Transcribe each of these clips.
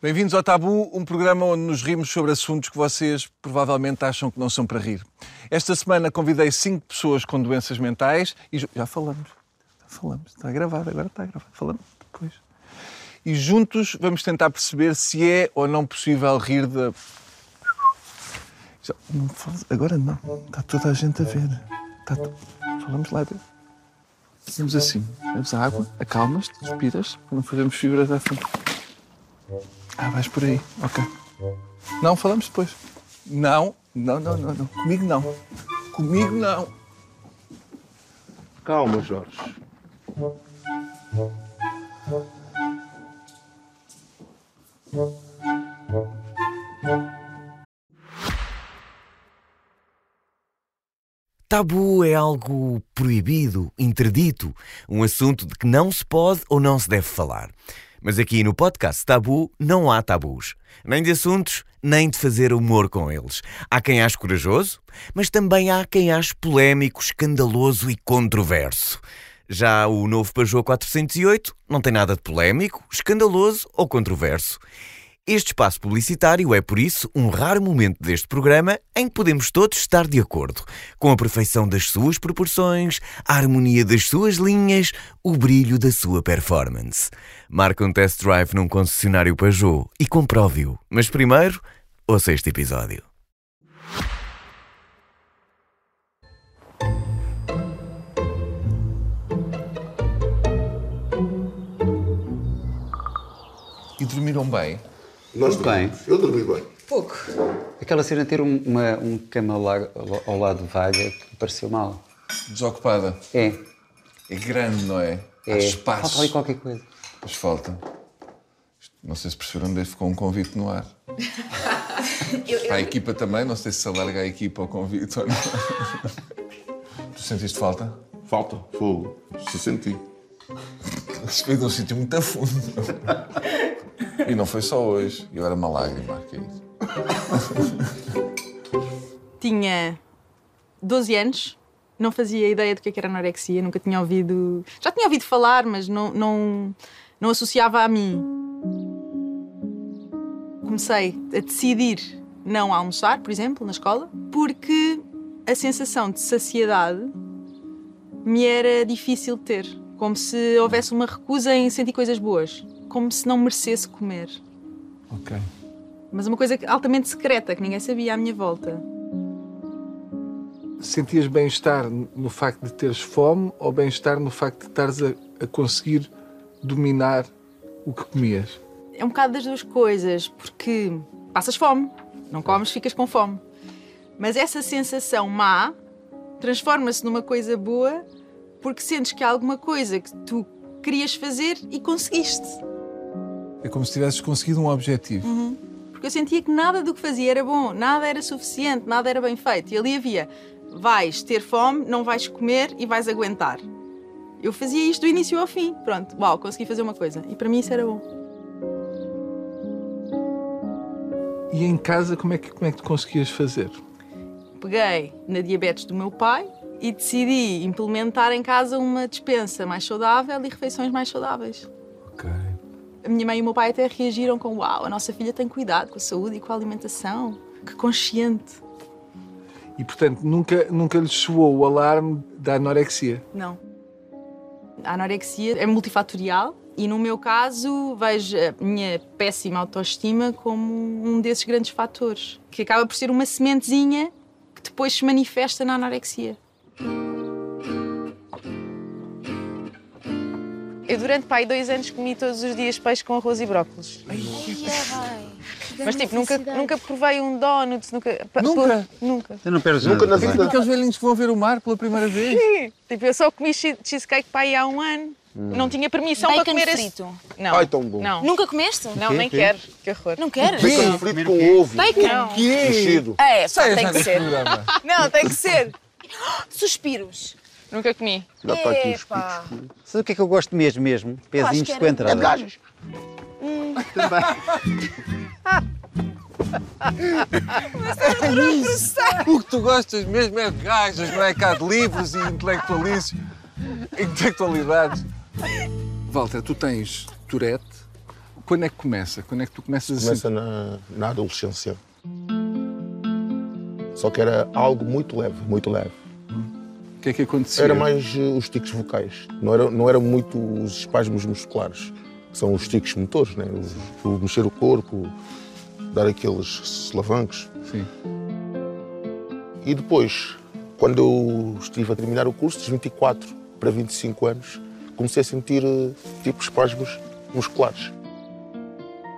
Bem-vindos ao Tabu, um programa onde nos rimos sobre assuntos que vocês provavelmente acham que não são para rir. Esta semana convidei cinco pessoas com doenças mentais e já falamos. Já falamos, está gravado, agora está gravado. Falamos depois. E juntos vamos tentar perceber se é ou não possível rir da. Agora não. Está toda a gente a ver. Está Falamos lá. Fazemos assim. Bebes a água, acalmas-te, respiras, não fazemos fibras à frente. Ah, vais por aí. Ok. Não, falamos depois. Não, não, não, não, não. Comigo não. Comigo não. Calma, Jorge. Tabu é algo proibido, interdito, um assunto de que não se pode ou não se deve falar. Mas aqui no podcast Tabu não há tabus, nem de assuntos, nem de fazer humor com eles. Há quem ache corajoso, mas também há quem ache polémico, escandaloso e controverso. Já o novo Peugeot 408 não tem nada de polémico, escandaloso ou controverso. Este espaço publicitário é, por isso, um raro momento deste programa em que podemos todos estar de acordo com a perfeição das suas proporções, a harmonia das suas linhas, o brilho da sua performance. Marque um test drive num concessionário Peugeot e comprove-o. Mas primeiro, ouça este episódio. E dormiram bem? Nós Bem. Eu dormi bem. Pouco. Aquela cena de ter um, uma, um cama lá, ao lado vaga que pareceu mal. Desocupada. É. É grande, não é? Há é. espaço. Falta ali qualquer coisa. Mas falta. Não sei se perceberam onde ficou um convite no ar. Para a equipa também, não sei se se alarga a equipa ao convite ou não. tu sentiste falta? Falta. Fogo. Se senti. Se veio de um sítio muito a fundo. E não foi só hoje. E agora uma lágrima, que é isso? Tinha 12 anos, não fazia ideia do é que era anorexia, nunca tinha ouvido. Já tinha ouvido falar, mas não, não, não associava a mim. Comecei a decidir não almoçar, por exemplo, na escola, porque a sensação de saciedade me era difícil de ter. Como se houvesse uma recusa em sentir coisas boas. Como se não merecesse comer. Ok. Mas uma coisa altamente secreta que ninguém sabia à minha volta. Sentias bem-estar no facto de teres fome ou bem-estar no facto de estares a, a conseguir dominar o que comias? É um bocado das duas coisas, porque passas fome, não comes, ficas com fome. Mas essa sensação má transforma-se numa coisa boa porque sentes que há alguma coisa que tu querias fazer e conseguiste. É como se tivesses conseguido um objetivo. Porque eu sentia que nada do que fazia era bom, nada era suficiente, nada era bem feito. E ali havia: vais ter fome, não vais comer e vais aguentar. Eu fazia isto do início ao fim. Pronto, uau, consegui fazer uma coisa. E para mim isso era bom. E em casa, como é que, como é que tu conseguias fazer? peguei na diabetes do meu pai e decidi implementar em casa uma dispensa mais saudável e refeições mais saudáveis. A minha mãe e o meu pai até reagiram com: Uau, a nossa filha tem cuidado com a saúde e com a alimentação. Que consciente. E portanto, nunca, nunca lhes soou o alarme da anorexia? Não. A anorexia é multifatorial e, no meu caso, vejo a minha péssima autoestima como um desses grandes fatores, que acaba por ser uma sementezinha que depois se manifesta na anorexia. Eu, durante pai, dois anos, comi todos os dias peixe com arroz e brócolis. Mas, tipo, nunca, nunca provei um donut, nunca... Nunca? pô, Nunca. Tu não perdes Nunca nada. na vida. Aqueles velhinhos que vão ver o mar pela primeira vez. Tipo, eu só comi che- cheesecake pai há um ano. Não tinha permissão para Bacon comer esse... frito. Não. Ai, tão bom. Não. Nunca comeste? Não, nem quero. Que horror. Não queres? Bacon frito com ovo. Bacon? Não. Mexido. É, só tem que ser. programa. Não, tem que ser. Suspiros. Nunca comi. Já está aqui os Epá. pitos. Sabe o que é que eu gosto mesmo, mesmo? Pezinhos com era- entrada. Gajas. O que tu gostas mesmo é de gajas, não é cá de livros e intelectualícios. Intelectualidades. Walter, tu tens Tourette, Quando é que começa? Quando é que tu começas a Começa na, na adolescência. Só que era algo muito leve, muito leve. O que é que acontecia? Era mais eh, os tiques vocais. Não era, não era muito os espasmos musculares. que São os tiques motores, né? o, o mexer o corpo, dar aqueles solavancos. Sim. E depois, quando eu estive a terminar o curso, dos 24 para 25 anos, comecei a sentir eh, tipo espasmos musculares.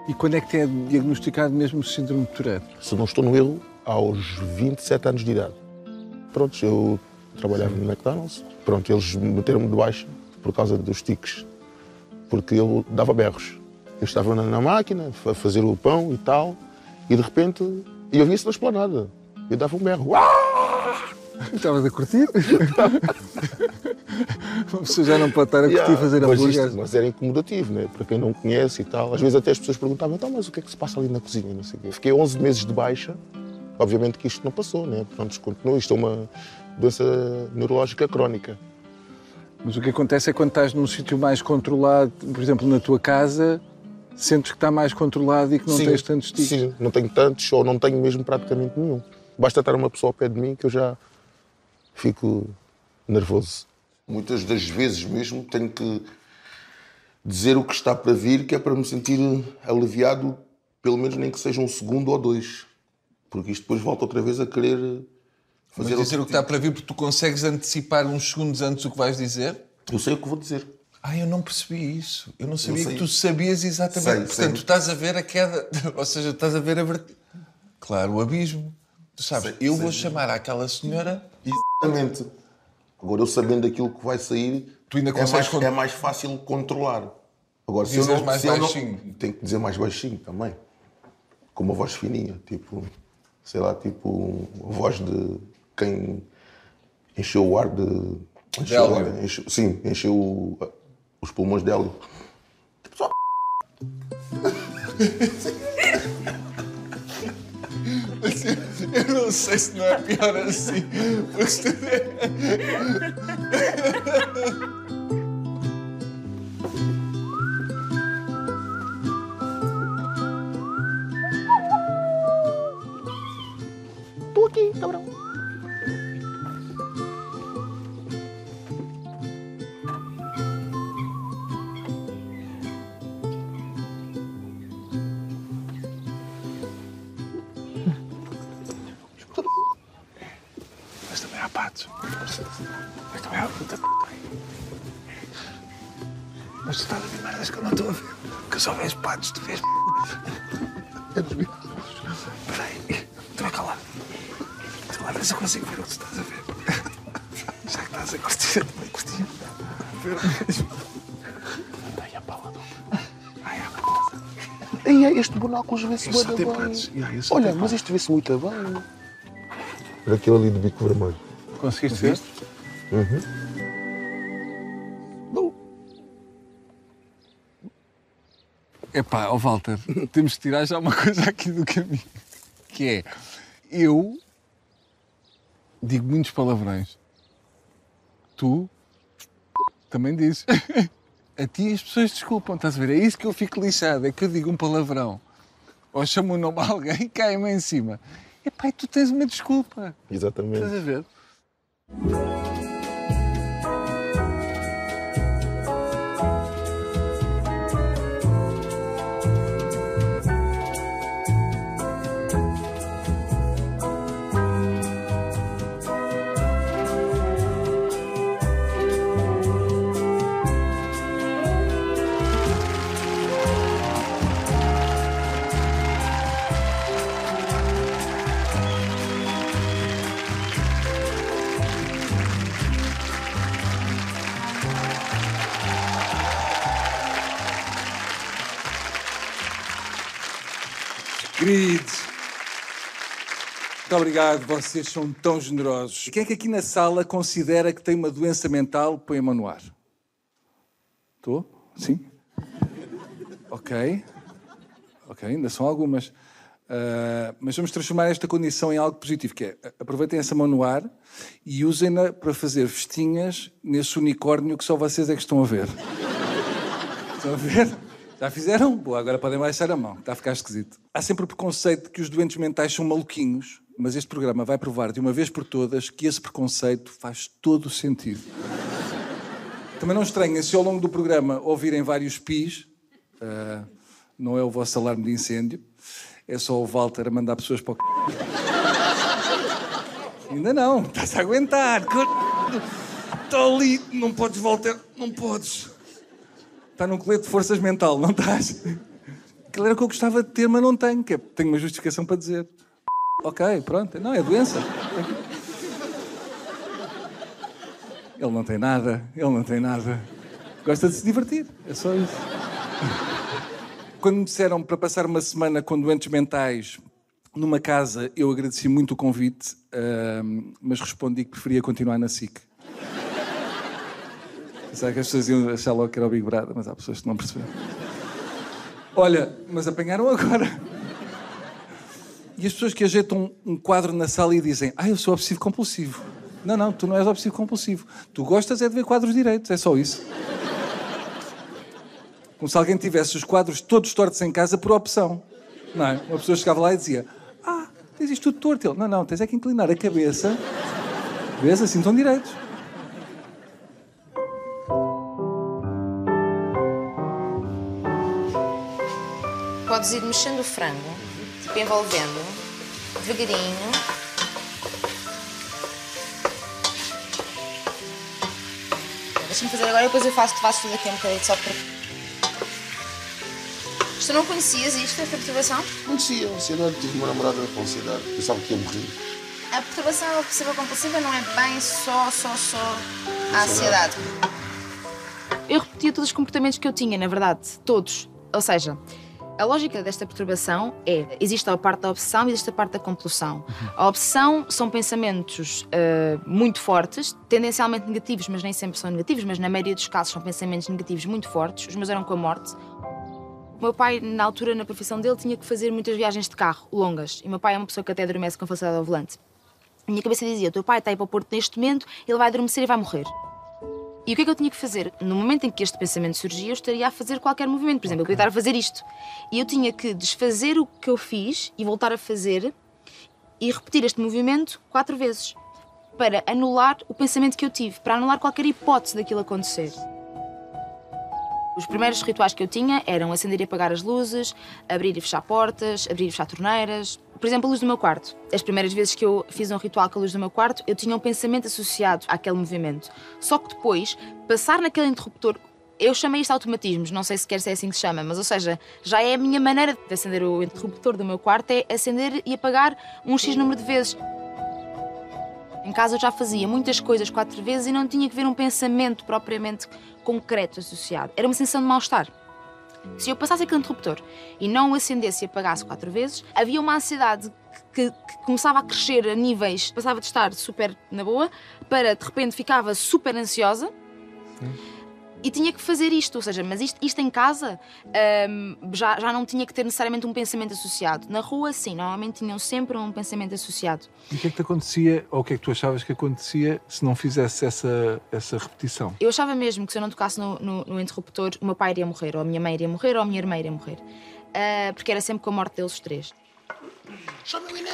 E quando é que te é diagnosticado mesmo o síndrome de Tourette? Se não estou no erro, aos 27 anos de idade. Pronto, eu trabalhava no McDonald's. Pronto, eles meteram-me de baixa por causa dos tiques, porque eu dava berros. Eu estava na, na máquina a fazer o pão e tal, e de repente eu via-se na esplanada. Eu dava um berro. Uau! Estavas a curtir? Uma pessoa já não pode estar a curtir Yeah, fazer mas, hambúrgueres. isto, mas era incomodativo, né? para quem não conhece e tal. Às vezes até as pessoas perguntavam, então, mas o que é que se passa ali na cozinha? Não sei. Fiquei 11 meses de baixa. Obviamente que isto não passou, né? Pronto, continua. Isto é uma doença neurológica crónica. Mas o que acontece é quando estás num sítio mais controlado, por exemplo, na tua casa, sentes que está mais controlado e que não Sim, tens tantos tiques. Sim, não tenho tantos ou não tenho mesmo praticamente nenhum. Basta estar uma pessoa ao pé de mim que eu já fico nervoso. Muitas das vezes mesmo tenho que dizer o que está para vir, que é para me sentir aliviado, pelo menos nem que seja um segundo ou dois. Porque isto depois volta outra vez a querer Mas fazer dizer o que está para vir, porque tu consegues antecipar uns segundos antes o que vais dizer? tipo. Eu sei o que vou dizer. Ah, eu não percebi isso. Eu não sabia sei. que tu sabias exatamente. Sei, Portanto, sei. tu estás a ver a queda, ou seja, estás a ver a vert... Claro, o abismo. Tu sabes, Sei, eu vou chamar àquela senhora Exatamente. Agora, eu sabendo aquilo que vai sair, Tu ainda é, consegues mais, con- é mais fácil controlar. Agora, se eu Dizes não, mais se eu não- baixinho. tenho que dizer mais baixinho também. Com uma voz fininha, tipo, sei lá, tipo, a voz de quem encheu o ar de. Encheu o hélio. ar, encheu- sim, encheu o- os pulmões de hélio. Tipo, só. Eu não sei se não é pior assim. Porque aqui, cabrão. Mas também há patos. Mas também há puta. Mas tu estás a ver merdas que eu não estou a ver. Porque eu só vejo patos, tu vês p***. Espera lá ver se eu consigo ver o que tu estás a ver. Já que estás a curtir, eu também curti. Ver mesmo. Ai, a pala do... Ai, a pala. Ei, este bonóculos vê-se da bem. Yeah, Olha, mas isto vê-se muito bem. Olha aquele ali de bico vermelho. Conseguiste ver? Epá, ó Walter, temos que tirar já uma coisa aqui do caminho. Que é, eu digo muitos palavrões. Tu também dizes. A ti as pessoas desculpam, estás a ver? É isso que eu fico lixado, é que eu digo um palavrão. Ou chamo o nome a alguém e cai-me em cima. Epá, e tu tens uma desculpa. Exatamente. Estás a ver? Queridos, muito obrigado, vocês são tão generosos. Quem é que aqui na sala considera que tem uma doença mental? Põe a mão no ar. Estou? Sim? Ok. Ok, ainda são algumas. Ah, mas vamos transformar esta condição em algo positivo, que é aproveitem essa mão no ar e usem-na para fazer festinhas nesse unicórnio que só vocês é que estão a ver. Estão a ver? Já fizeram? Boa, agora podem baixar a mão, está a ficar esquisito. Há sempre o preconceito de que os doentes mentais são maluquinhos, mas este programa vai provar de uma vez por todas que esse preconceito faz todo o sentido. Também não estranhem se ao longo do programa ouvirem vários pis, uh, não é o vosso alarme de incêndio, é só o Walter a mandar pessoas para o c... Ainda não, estás a aguentar. Está ali, não podes, Walter, não podes. Está num colete de forças mental, não estás? Aquilo era o que eu gostava de ter, mas não tenho, que é, tenho uma justificação para dizer. Ok, pronto, não, é doença. Ele não tem nada, ele não tem nada. Gosta de se divertir, é só isso. Quando me disseram para passar uma semana com doentes mentais numa casa, eu agradeci muito o convite, mas respondi que preferia continuar na SIC. Sabe que as pessoas iam achar logo que era o Big Brother, mas há pessoas que não perceberam. Olha, mas apanharam agora. E as pessoas que ajeitam um quadro na sala e dizem: Ah, eu sou obsessivo compulsivo. Não, não, tu não és obsessivo compulsivo. Tu gostas é de ver quadros direitos, é só isso. Como se alguém tivesse os quadros todos tortos em casa por opção. Não é? Uma pessoa chegava lá e dizia: Ah, tens isto tudo torto. Ele: Não, não, tens é que inclinar a cabeça. Vês assim, estão direitos. Podes ir mexendo o frango, tipo envolvendo, devagarinho. Deixa-me fazer agora e depois eu faço, tu fazes tudo aqui um bocadinho só para. Tu não conhecias isto, esta perturbação? Conhecia, ansiedade. Tive uma namorada com ansiedade. Pensava que ia morrer. A perturbação obsessiva compulsiva não é bem só, só, só a ansiedade. Eu repetia todos os comportamentos que eu tinha, na verdade, todos. Ou seja, a lógica desta perturbação é: existe a parte da obsessão e existe a parte da compulsão. A obsessão são pensamentos uh, muito fortes, tendencialmente negativos, mas nem sempre são negativos, mas na maioria dos casos são pensamentos negativos muito fortes. Os meus eram com a morte. O meu pai, na altura, na profissão dele, tinha que fazer muitas viagens de carro, longas. E o meu pai é uma pessoa que até adormece com facilidade ao volante. A minha cabeça dizia: o teu pai está aí para o Porto neste momento, ele vai adormecer e vai morrer. E o que é que eu tinha que fazer? No momento em que este pensamento surgia, eu estaria a fazer qualquer movimento. Por exemplo, eu podia estar a fazer isto. E eu tinha que desfazer o que eu fiz e voltar a fazer e repetir este movimento quatro vezes para anular o pensamento que eu tive, para anular qualquer hipótese daquilo acontecer. Os primeiros rituais que eu tinha eram acender e apagar as luzes, abrir e fechar portas, abrir e fechar torneiras. Por exemplo, a luz do meu quarto. As primeiras vezes que eu fiz um ritual com a luz do meu quarto, eu tinha um pensamento associado àquele movimento. Só que depois, passar naquele interruptor eu chamei isto de automatismos, não sei se quer ser assim que se chama, mas ou seja, já é a minha maneira de acender o interruptor do meu quarto, é acender e apagar um X número de vezes. Em casa eu já fazia muitas coisas quatro vezes e não tinha que ver um pensamento propriamente concreto associado. Era uma sensação de mal-estar. Se eu passasse aquele interruptor e não o acendesse e apagasse quatro vezes, havia uma ansiedade que, que, começava a crescer a níveis, passava de estar super na boa para de repente ficava super ansiosa. Sim e tinha que fazer isto, ou seja, mas isto, isto em casa um, já, já não tinha que ter necessariamente um pensamento associado. Na rua, sim, normalmente tinham sempre um pensamento associado. E o que é que te acontecia, ou o que é que tu achavas que acontecia se não fizesse essa, essa repetição? Eu achava mesmo que se eu não tocasse no, no, no interruptor, o meu pai iria morrer, ou a minha mãe iria morrer, ou a minha irmã iria morrer. Uh, porque era sempre com a morte deles os três. Chama o Inem!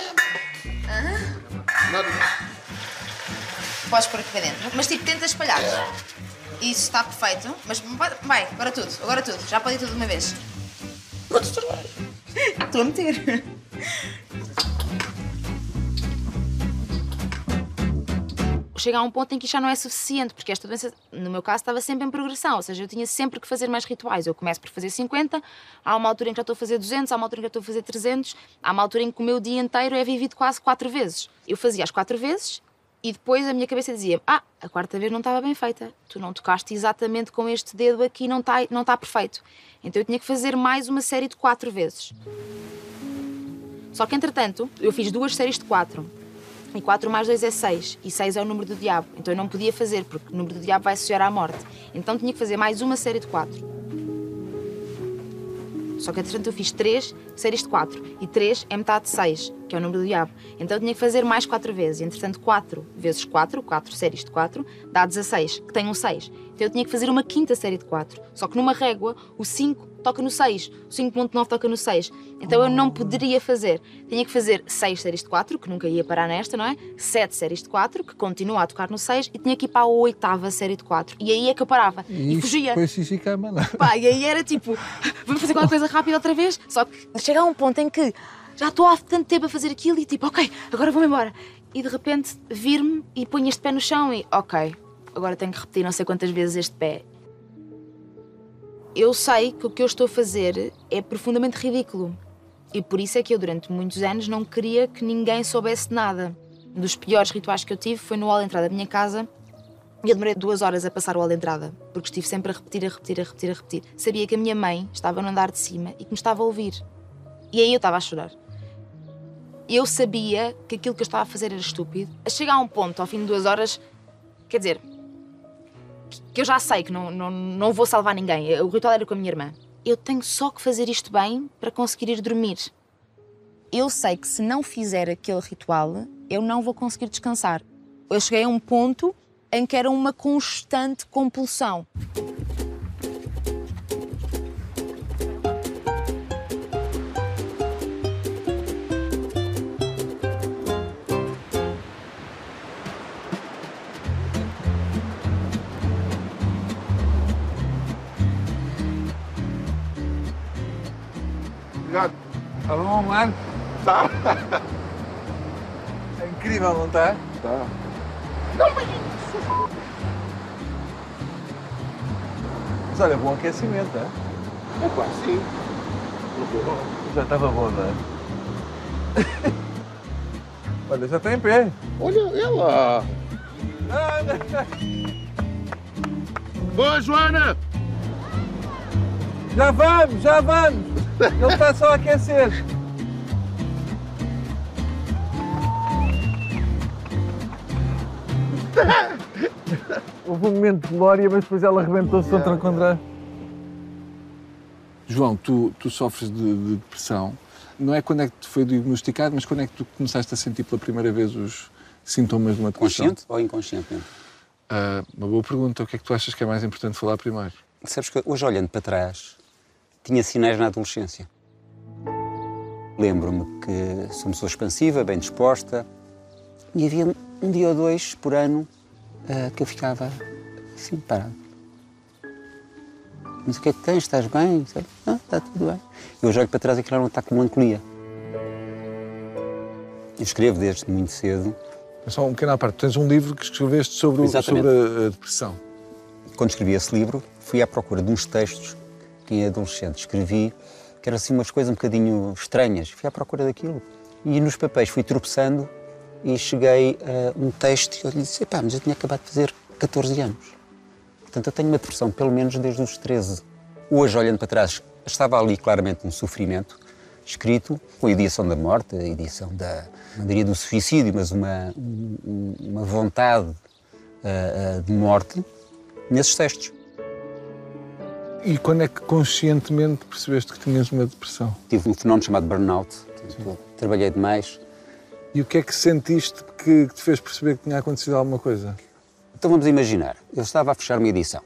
Nada. Podes pôr aqui para dentro. Mas tipo, tenta espalhar. Isso está perfeito. Mas vai, agora tudo, agora tudo. Já pode ir tudo de uma vez. Estou a meter. Chega a um ponto em que já não é suficiente, porque esta doença, no meu caso, estava sempre em progressão, ou seja, eu tinha sempre que fazer mais rituais. Eu começo por fazer 50, há uma altura em que já estou a fazer 200, há uma altura em que já estou a fazer 300, há uma altura em que o meu dia inteiro é vivido quase quatro vezes. Eu fazia as quatro vezes e depois a minha cabeça dizia: Ah, a quarta vez não estava bem feita. Tu não tocaste exatamente com este dedo aqui, não está não tá perfeito. Então eu tinha que fazer mais uma série de quatro vezes. Só que entretanto, eu fiz duas séries de quatro. E 4 mais 2 é 6. E 6 é o número do diabo. Então eu não podia fazer, porque o número do diabo vai associar à morte. Então tinha que fazer mais uma série de 4. Só que entretanto eu fiz 3 séries de 4. E 3 é metade de 6. Que é o número do diabo. Então eu tinha que fazer mais 4 vezes. Entretanto, 4 vezes 4, 4 séries de 4, dá 16, que tem um 6. Então eu tinha que fazer uma quinta série de 4. Só que numa régua, o 5 toca no 6, o 5.9 toca no 6. Então eu não poderia fazer. Tinha que fazer 6 séries de 4, que nunca ia parar nesta, não é? 7 séries de 4, que continua a tocar no 6, e tinha que ir para a oitava série de 4. E aí é que eu parava. E, Isto fugia. Depois xixi cama, não. Pá, e aí era tipo, vamos fazer qualquer coisa rápida outra vez. Só que chega a um ponto em que já estou há tanto tempo a fazer aquilo e tipo, ok, agora vou-me embora. E de repente vir-me e ponho este pé no chão e, ok, agora tenho que repetir não sei quantas vezes este pé. Eu sei que o que eu estou a fazer é profundamente ridículo. E por isso é que eu, durante muitos anos, não queria que ninguém soubesse nada. Um dos piores rituais que eu tive foi no hall de entrada da minha casa e eu demorei duas horas a passar o hall de entrada, porque estive sempre a repetir, a repetir, a repetir, a repetir. Sabia que a minha mãe estava no andar de cima e que me estava a ouvir. E aí eu estava a chorar. Eu sabia que aquilo que eu estava a fazer era estúpido. A chegar a um ponto, ao fim de duas horas, quer dizer, que eu já sei que não, não, não vou salvar ninguém. O ritual era com a minha irmã. Eu tenho só que fazer isto bem para conseguir ir dormir. Eu sei que se não fizer aquele ritual, eu não vou conseguir descansar. Eu cheguei a um ponto em que era uma constante compulsão. Bom, Marco? Tá. É incrível, não está? Tá. Mas olha, bom aquecimento, é? É claro, sim. Já estava bom, não é? olha, já está em pé. Olha ela. Boa, Joana! Já vamos, já vamos. Ele está só a aquecer. Houve um momento de glória, mas depois ela arrebentou-se outra contra. João, tu, tu sofres de, de depressão. Não é quando é que te foi diagnosticado, mas quando é que tu começaste a sentir pela primeira vez os sintomas de uma depressão? Consciente ou inconscientemente? Ah, uma boa pergunta. O que é que tu achas que é mais importante falar primeiro? Sabes que hoje, olhando para trás, tinha sinais na adolescência. Lembro-me que sou uma pessoa expansiva, bem disposta, e havia um dia ou dois por ano ah, que eu ficava assim, parado. Mas o que é que tens? Estás bem? Não, está tudo bem. E hoje olho para trás e aquilo era um ataque de melancolia. Eu escrevo desde muito cedo. Só um pequeno à parte. Tens um livro que escreveste sobre, o- sobre a, a depressão. Quando escrevi esse livro, fui à procura de uns textos que em adolescente escrevi, que eram assim umas coisas um bocadinho estranhas. Fui à procura daquilo. E nos papéis fui tropeçando e cheguei a um texto e eu disse, epá, mas eu tinha acabado de fazer 14 anos. Portanto, eu tenho uma depressão pelo menos desde os 13. Hoje, olhando para trás, estava ali claramente um sofrimento escrito com a ideação da morte, a ideação da, não diria do suicídio, mas uma, um- uma vontade ah, ah, de morte nesses textos. E quando é que conscientemente percebeste que tinhas uma depressão? Tive um fenómeno chamado burnout. Portanto, trabalhei demais. E o que é que sentiste que, te fez perceber que tinha acontecido alguma coisa? Então vamos imaginar, eu estava a fechar uma edição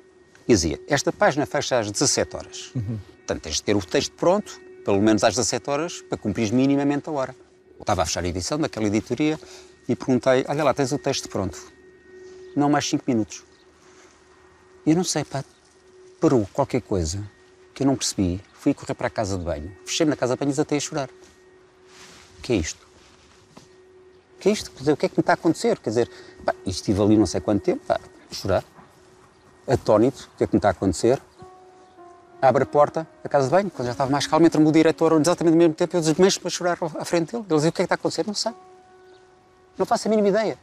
dizia, esta página fecha às 17 horas. Portanto, tens de ter o texto pronto, pelo menos às 17 horas, para cumprir minimamente a hora. Eu estava a fechar a edição daquela editoria e perguntei, olha lá, tens o texto pronto. Não mais 5 minutos. Eu não sei, pá, parou qualquer coisa que eu não percebi. Fui correr para a casa de banho, fechei-me na casa de banho desatei a chorar. O que é isto? O que é isto? Quer dizer, o que é que me está a acontecer? Quer dizer, pá, estive ali não sei quanto tempo, pá, a chorar, atónito, o que é que me está a acontecer? Abre a porta da casa de banho, quando já estava mais calmo, entra-me o diretor exatamente ao mesmo tempo, eu desmancho para chorar à frente dele. Ele dizia, o que é que está a acontecer? Não sei. Não faço a mínima ideia.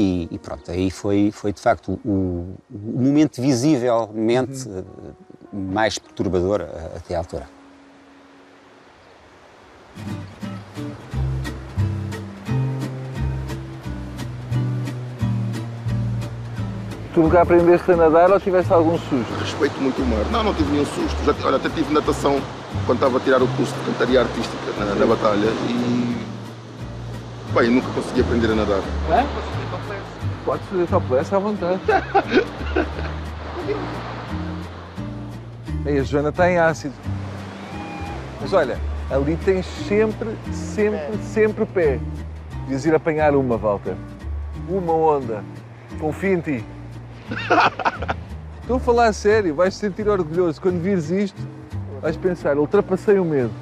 E, e pronto, aí foi, foi de facto o, o momento visivelmente eh, mais perturbador eh, até à altura. Tu nunca aprendeste a nadar ou tiveste algum susto? Respeito muito o mar. Não, não tive nenhum susto. Já, olha, até tive natação quando estava a tirar o curso de cantaria artística na, na batalha e Pai, eu nunca consegui aprender a nadar. É? Pode fazer topless à vontade. Aí a Joana está em ácido. Mas olha, ali tens sempre, sempre, sempre pé. Devias ir apanhar uma, Walter. Uma onda. Confia em ti. Estou a falar a sério, vais te sentir orgulhoso. Quando vires isto, vais pensar, ultrapassei o medo.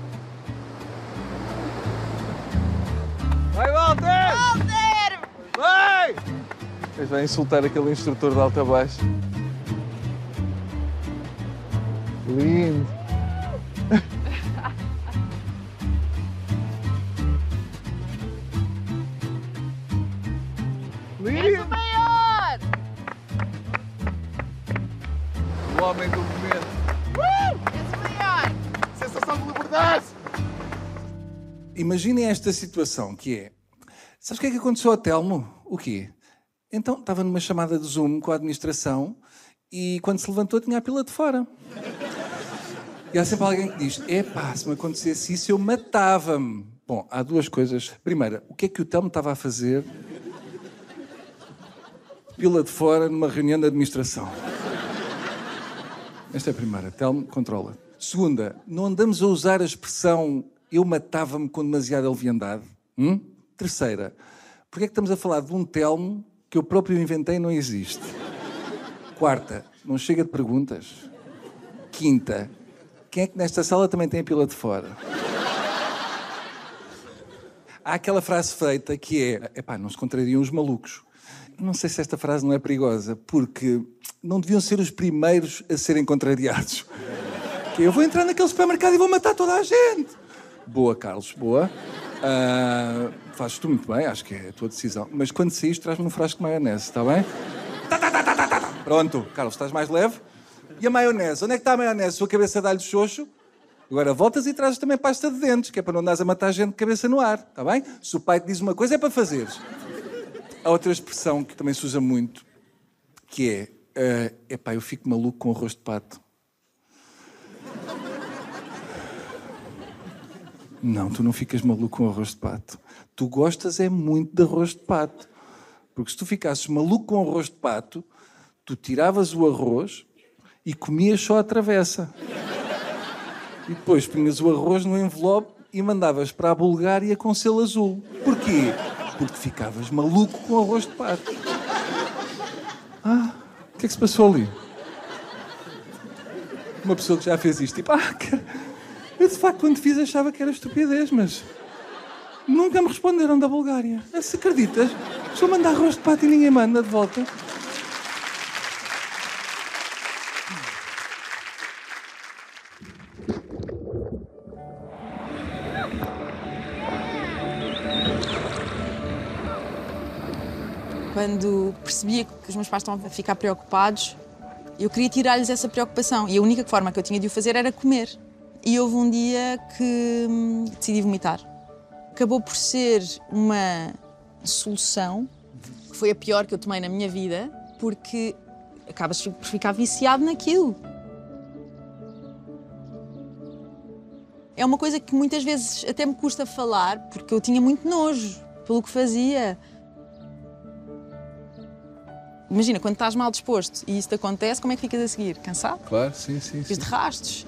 Mas vai insultar aquele instrutor de alta baixo. Lindo. Lindo. Maior! O homem do momento. Esse maior! Sensação de liberdade! Imaginem esta situação que é. Sabes o que é que aconteceu ao Telmo? O quê? Então, estava numa chamada de Zoom com a administração e quando se levantou tinha a pila de fora. E há sempre alguém que diz: epá, se me acontecesse isso eu matava-me. Bom, há duas coisas. Primeira, o que é que o Telmo estava a fazer? Pila de fora numa reunião da administração. Esta é a primeira. Telmo, controla. Segunda, não andamos a usar a expressão eu matava-me com demasiada leviandade. Hum? Terceira, porque é que estamos a falar de um Telmo que eu próprio inventei não existe? Quarta, não chega de perguntas. Quinta, quem é que nesta sala também tem a pila de fora? Há aquela frase feita que é: epá, não se contrariam os malucos. Não sei se esta frase não é perigosa, porque não deviam ser os primeiros a serem contrariados. Que eu vou entrar naquele supermercado e vou matar toda a gente. Boa, Carlos, boa. Ah, fazes tu muito bem, acho que é a tua decisão. Mas quando saís, traz-me um frasco de maionese, está bem? Tá, tá, tá. Pronto, Carlos, estás mais leve? E a maionese? Onde é que está a maionese? Sua cabeça dá-lhe xoxo? Agora voltas e trazes também pasta de dentes, que é para não andares a matar gente de cabeça no ar, está bem? Se o pai te diz uma coisa, é para fazeres. Há outra expressão que também se usa muito, que é: eh, epá, eu fico maluco com arroz de pato. Não, tu não ficas maluco com arroz de pato. Tu gostas é muito de arroz de pato. Porque se tu ficasses maluco com arroz de pato, tu tiravas o arroz e comias só a travessa. E depois punhas o arroz no envelope e mandavas para a Bulgária com selo azul. Porquê? Porque ficavas maluco com arroz de pato. Ah, o que é que se passou ali? Uma pessoa que já fez isto, tipo, ah, cara, eu de facto quando fiz achava que era estupidez, mas nunca me responderam da Bulgária. Ah, Se acreditas? Só mandar arroz de pato e ninguém manda de volta. Quando percebia que os meus pais estavam a ficar preocupados, eu queria tirar-lhes essa preocupação. E a única forma que eu tinha de o fazer era comer. E houve um dia que hum, decidi vomitar. Acabou por ser uma solução que foi a pior que eu tomei na minha vida, porque acabas por ficar viciado naquilo. É uma coisa que muitas vezes até me custa falar, porque eu tinha muito nojo pelo que fazia. Imagina, quando estás mal disposto e isso te acontece, como é que ficas a seguir? Cansado? Claro, sim, sim. Ficas sim. de rastos.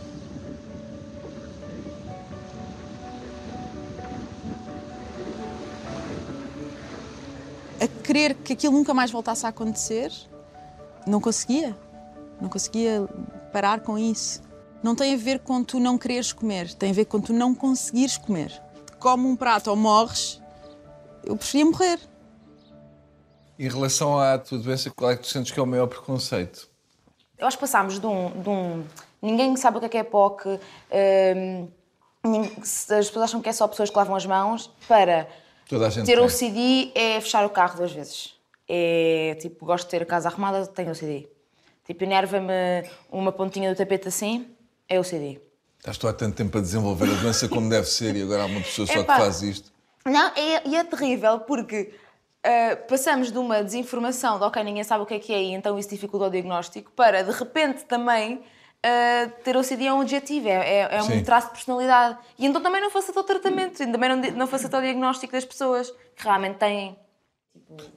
A querer que aquilo nunca mais voltasse a acontecer, não conseguia. Não conseguia parar com isso. Não tem a ver com tu não quereres comer, tem a ver com tu não conseguires comer. Come um prato ou morres, eu preferia morrer. Em relação à tua doença, qual é que tu sentes que é o maior preconceito? Eu acho que passámos de um, de um- Ninguém sabe o que é que é POC, hum, as pessoas acham que é só pessoas que lavam as mãos, para ter tem. OCD é fechar o carro duas vezes. É tipo, gosto de ter a casa arrumada, tenho OCD. Tipo, enerva-me uma pontinha do tapete assim, é OCD. Estás tu há tanto tempo a desenvolver a doença como deve ser e agora há uma pessoa só que faz isto. Não, é, e é terrível porque ah, passamos de uma desinformação de ok, ninguém sabe o que é que é e então isso dificulta o diagnóstico, para de repente também uh, ter OCD é um adjetivo, é, é, é Sim. um traço de personalidade. E então também não facilita o tratamento, também não, não facilita o diagnóstico das pessoas que realmente têm.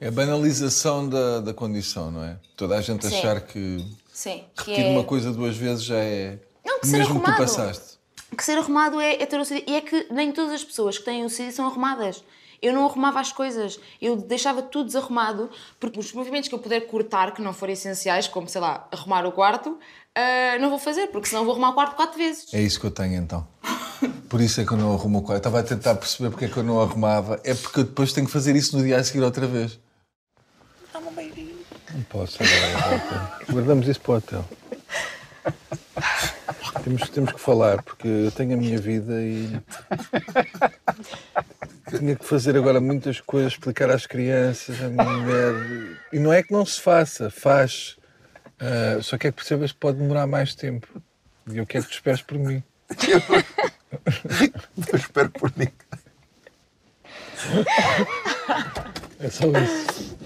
É a banalização da, da condição, não é? Toda a gente Sim. achar que Sim. Repetir é... uma coisa duas vezes já é Não, que mesmo que tu arrumado. passaste. que ser arrumado é, é ter OCD. E é que nem todas as pessoas que têm OCD são arrumadas. Eu não arrumava as coisas, eu deixava tudo desarrumado, porque os movimentos que eu puder cortar, que não forem essenciais, como, sei lá, arrumar o quarto, ah, não vou fazer, porque senão vou arrumar o quarto quatro vezes. É isso que eu tenho então. Por isso é que eu não arrumo o quarto. Estava a tentar perceber porque é que eu não arrumava. É porque eu depois tenho que fazer isso no dia a seguir outra vez. Não posso agora. Guardamos isso para o hotel. Temos, temos que falar, porque eu tenho a minha vida e. Tinha que fazer agora muitas coisas, explicar às crianças, à minha mulher. E não é que não se faça, faz. Ah, só quero que percebas que pode demorar mais tempo. E eu quero que te esperes por mim. Eu espero por mim. É só isso.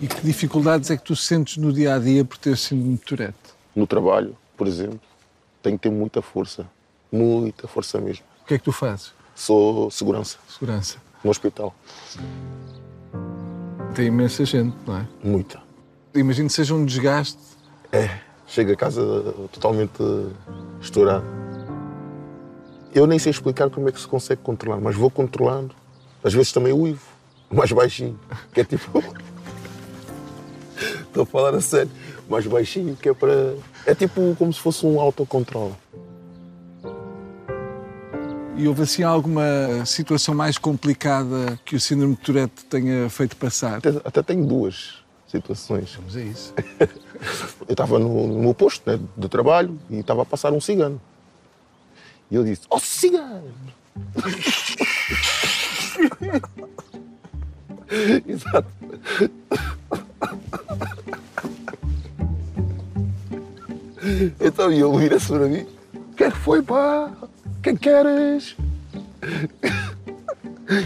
E que dificuldades é que tu sentes no dia a dia por ter síndrome de Tourette? No trabalho, por exemplo, tenho que ter muita força. Muita força mesmo. O que é que tu fazes? Sou segurança Segurança. No hospital. Tem imensa gente, não é? Muita. Imagino que seja um desgaste. É, chego a casa totalmente estourado. Eu nem sei explicar como é que se consegue controlar, mas vou controlando. Às vezes também uivo, mais baixinho, que é tipo. Estou a falar a sério, mais baixinho, que é para. É tipo como se fosse um autocontrole. E houve assim alguma situação mais complicada que o síndrome de Tourette tenha feito passar? Até, até tenho duas situações. Vamos a isso. Eu estava no, no meu posto né, de trabalho e estava a passar um cigano. E eu disse: Oh, cigano! Exato. Então e ele vira-se para mim: O que é que foi, pá? Que que queres?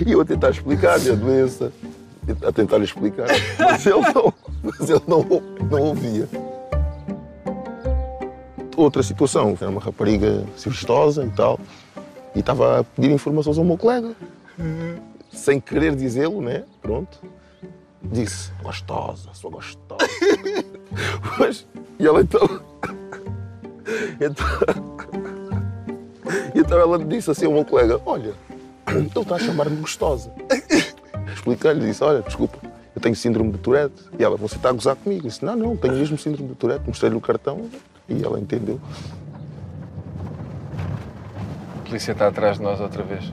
E eu a tentar explicar-lhe a doença, a tentar explicar, mas ele não, mas ele não, não ouvia. Outra situação, era uma rapariga vistosa e tal, e estava a pedir informações ao meu colega, sem querer dizê-lo, né? Pronto. Disse, gostosa, sou gostosa. Pois, e ela então. Então, então ela disse assim ao meu colega: Olha, ele está a chamar-me gostosa. Expliquei-lhe, disse: Olha, desculpa, eu tenho síndrome de Tourette. E ela: Você está a gozar comigo? Eu disse: Não, não, tenho mesmo síndrome de Tourette. Mostrei-lhe o cartão e ela entendeu. A polícia está atrás de nós outra vez.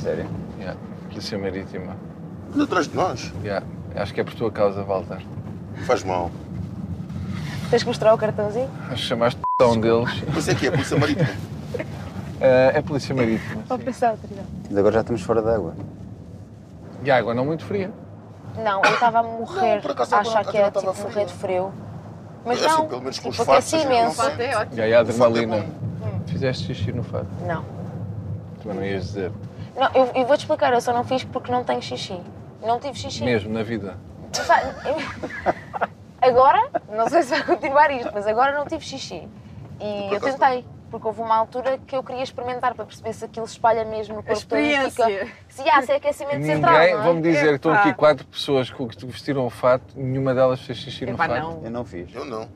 Sério? Yeah. Polícia Marítima. Anda atrás de nós. Yeah. Acho que é por tua causa, Walter. Faz mal. Tens que mostrar o cartãozinho? Acho que chamaste p um deles. Isso é que é a Polícia Marítima. Eh, é Polícia Marítima. Vou pensar autoridade. Mas agora já estamos fora d'água. E a água não muito fria. Não, eu estava a morrer, Não, por acaso a a achar água que era não tipo estava morrer de frio. Mas É assim, não, pelo menos com os tipo, fatos, aqueci a gente não imenso. É ótimo. E aí a é adrenalina. bom. Fizeste xixi no fato. Não. Também não ias dizer. Não, eu, eu vou-te explicar, eu só não fiz porque não tenho xixi. Não tive xixi. Mesmo, na vida. Eu- Agora, não sei se vai continuar isto, mas agora não tive xixi. E eu tentei, porque houve uma altura que eu queria experimentar para perceber se aquilo se espalha mesmo no corpo todo e experiência. fica. Se há, se é aquecimento Ninguém, central, não é? vão-me dizer que estão aqui Epá. quatro pessoas que vestiram o fato, nenhuma delas fez xixi no Epá, fato. não. Eu não fiz. Eu não.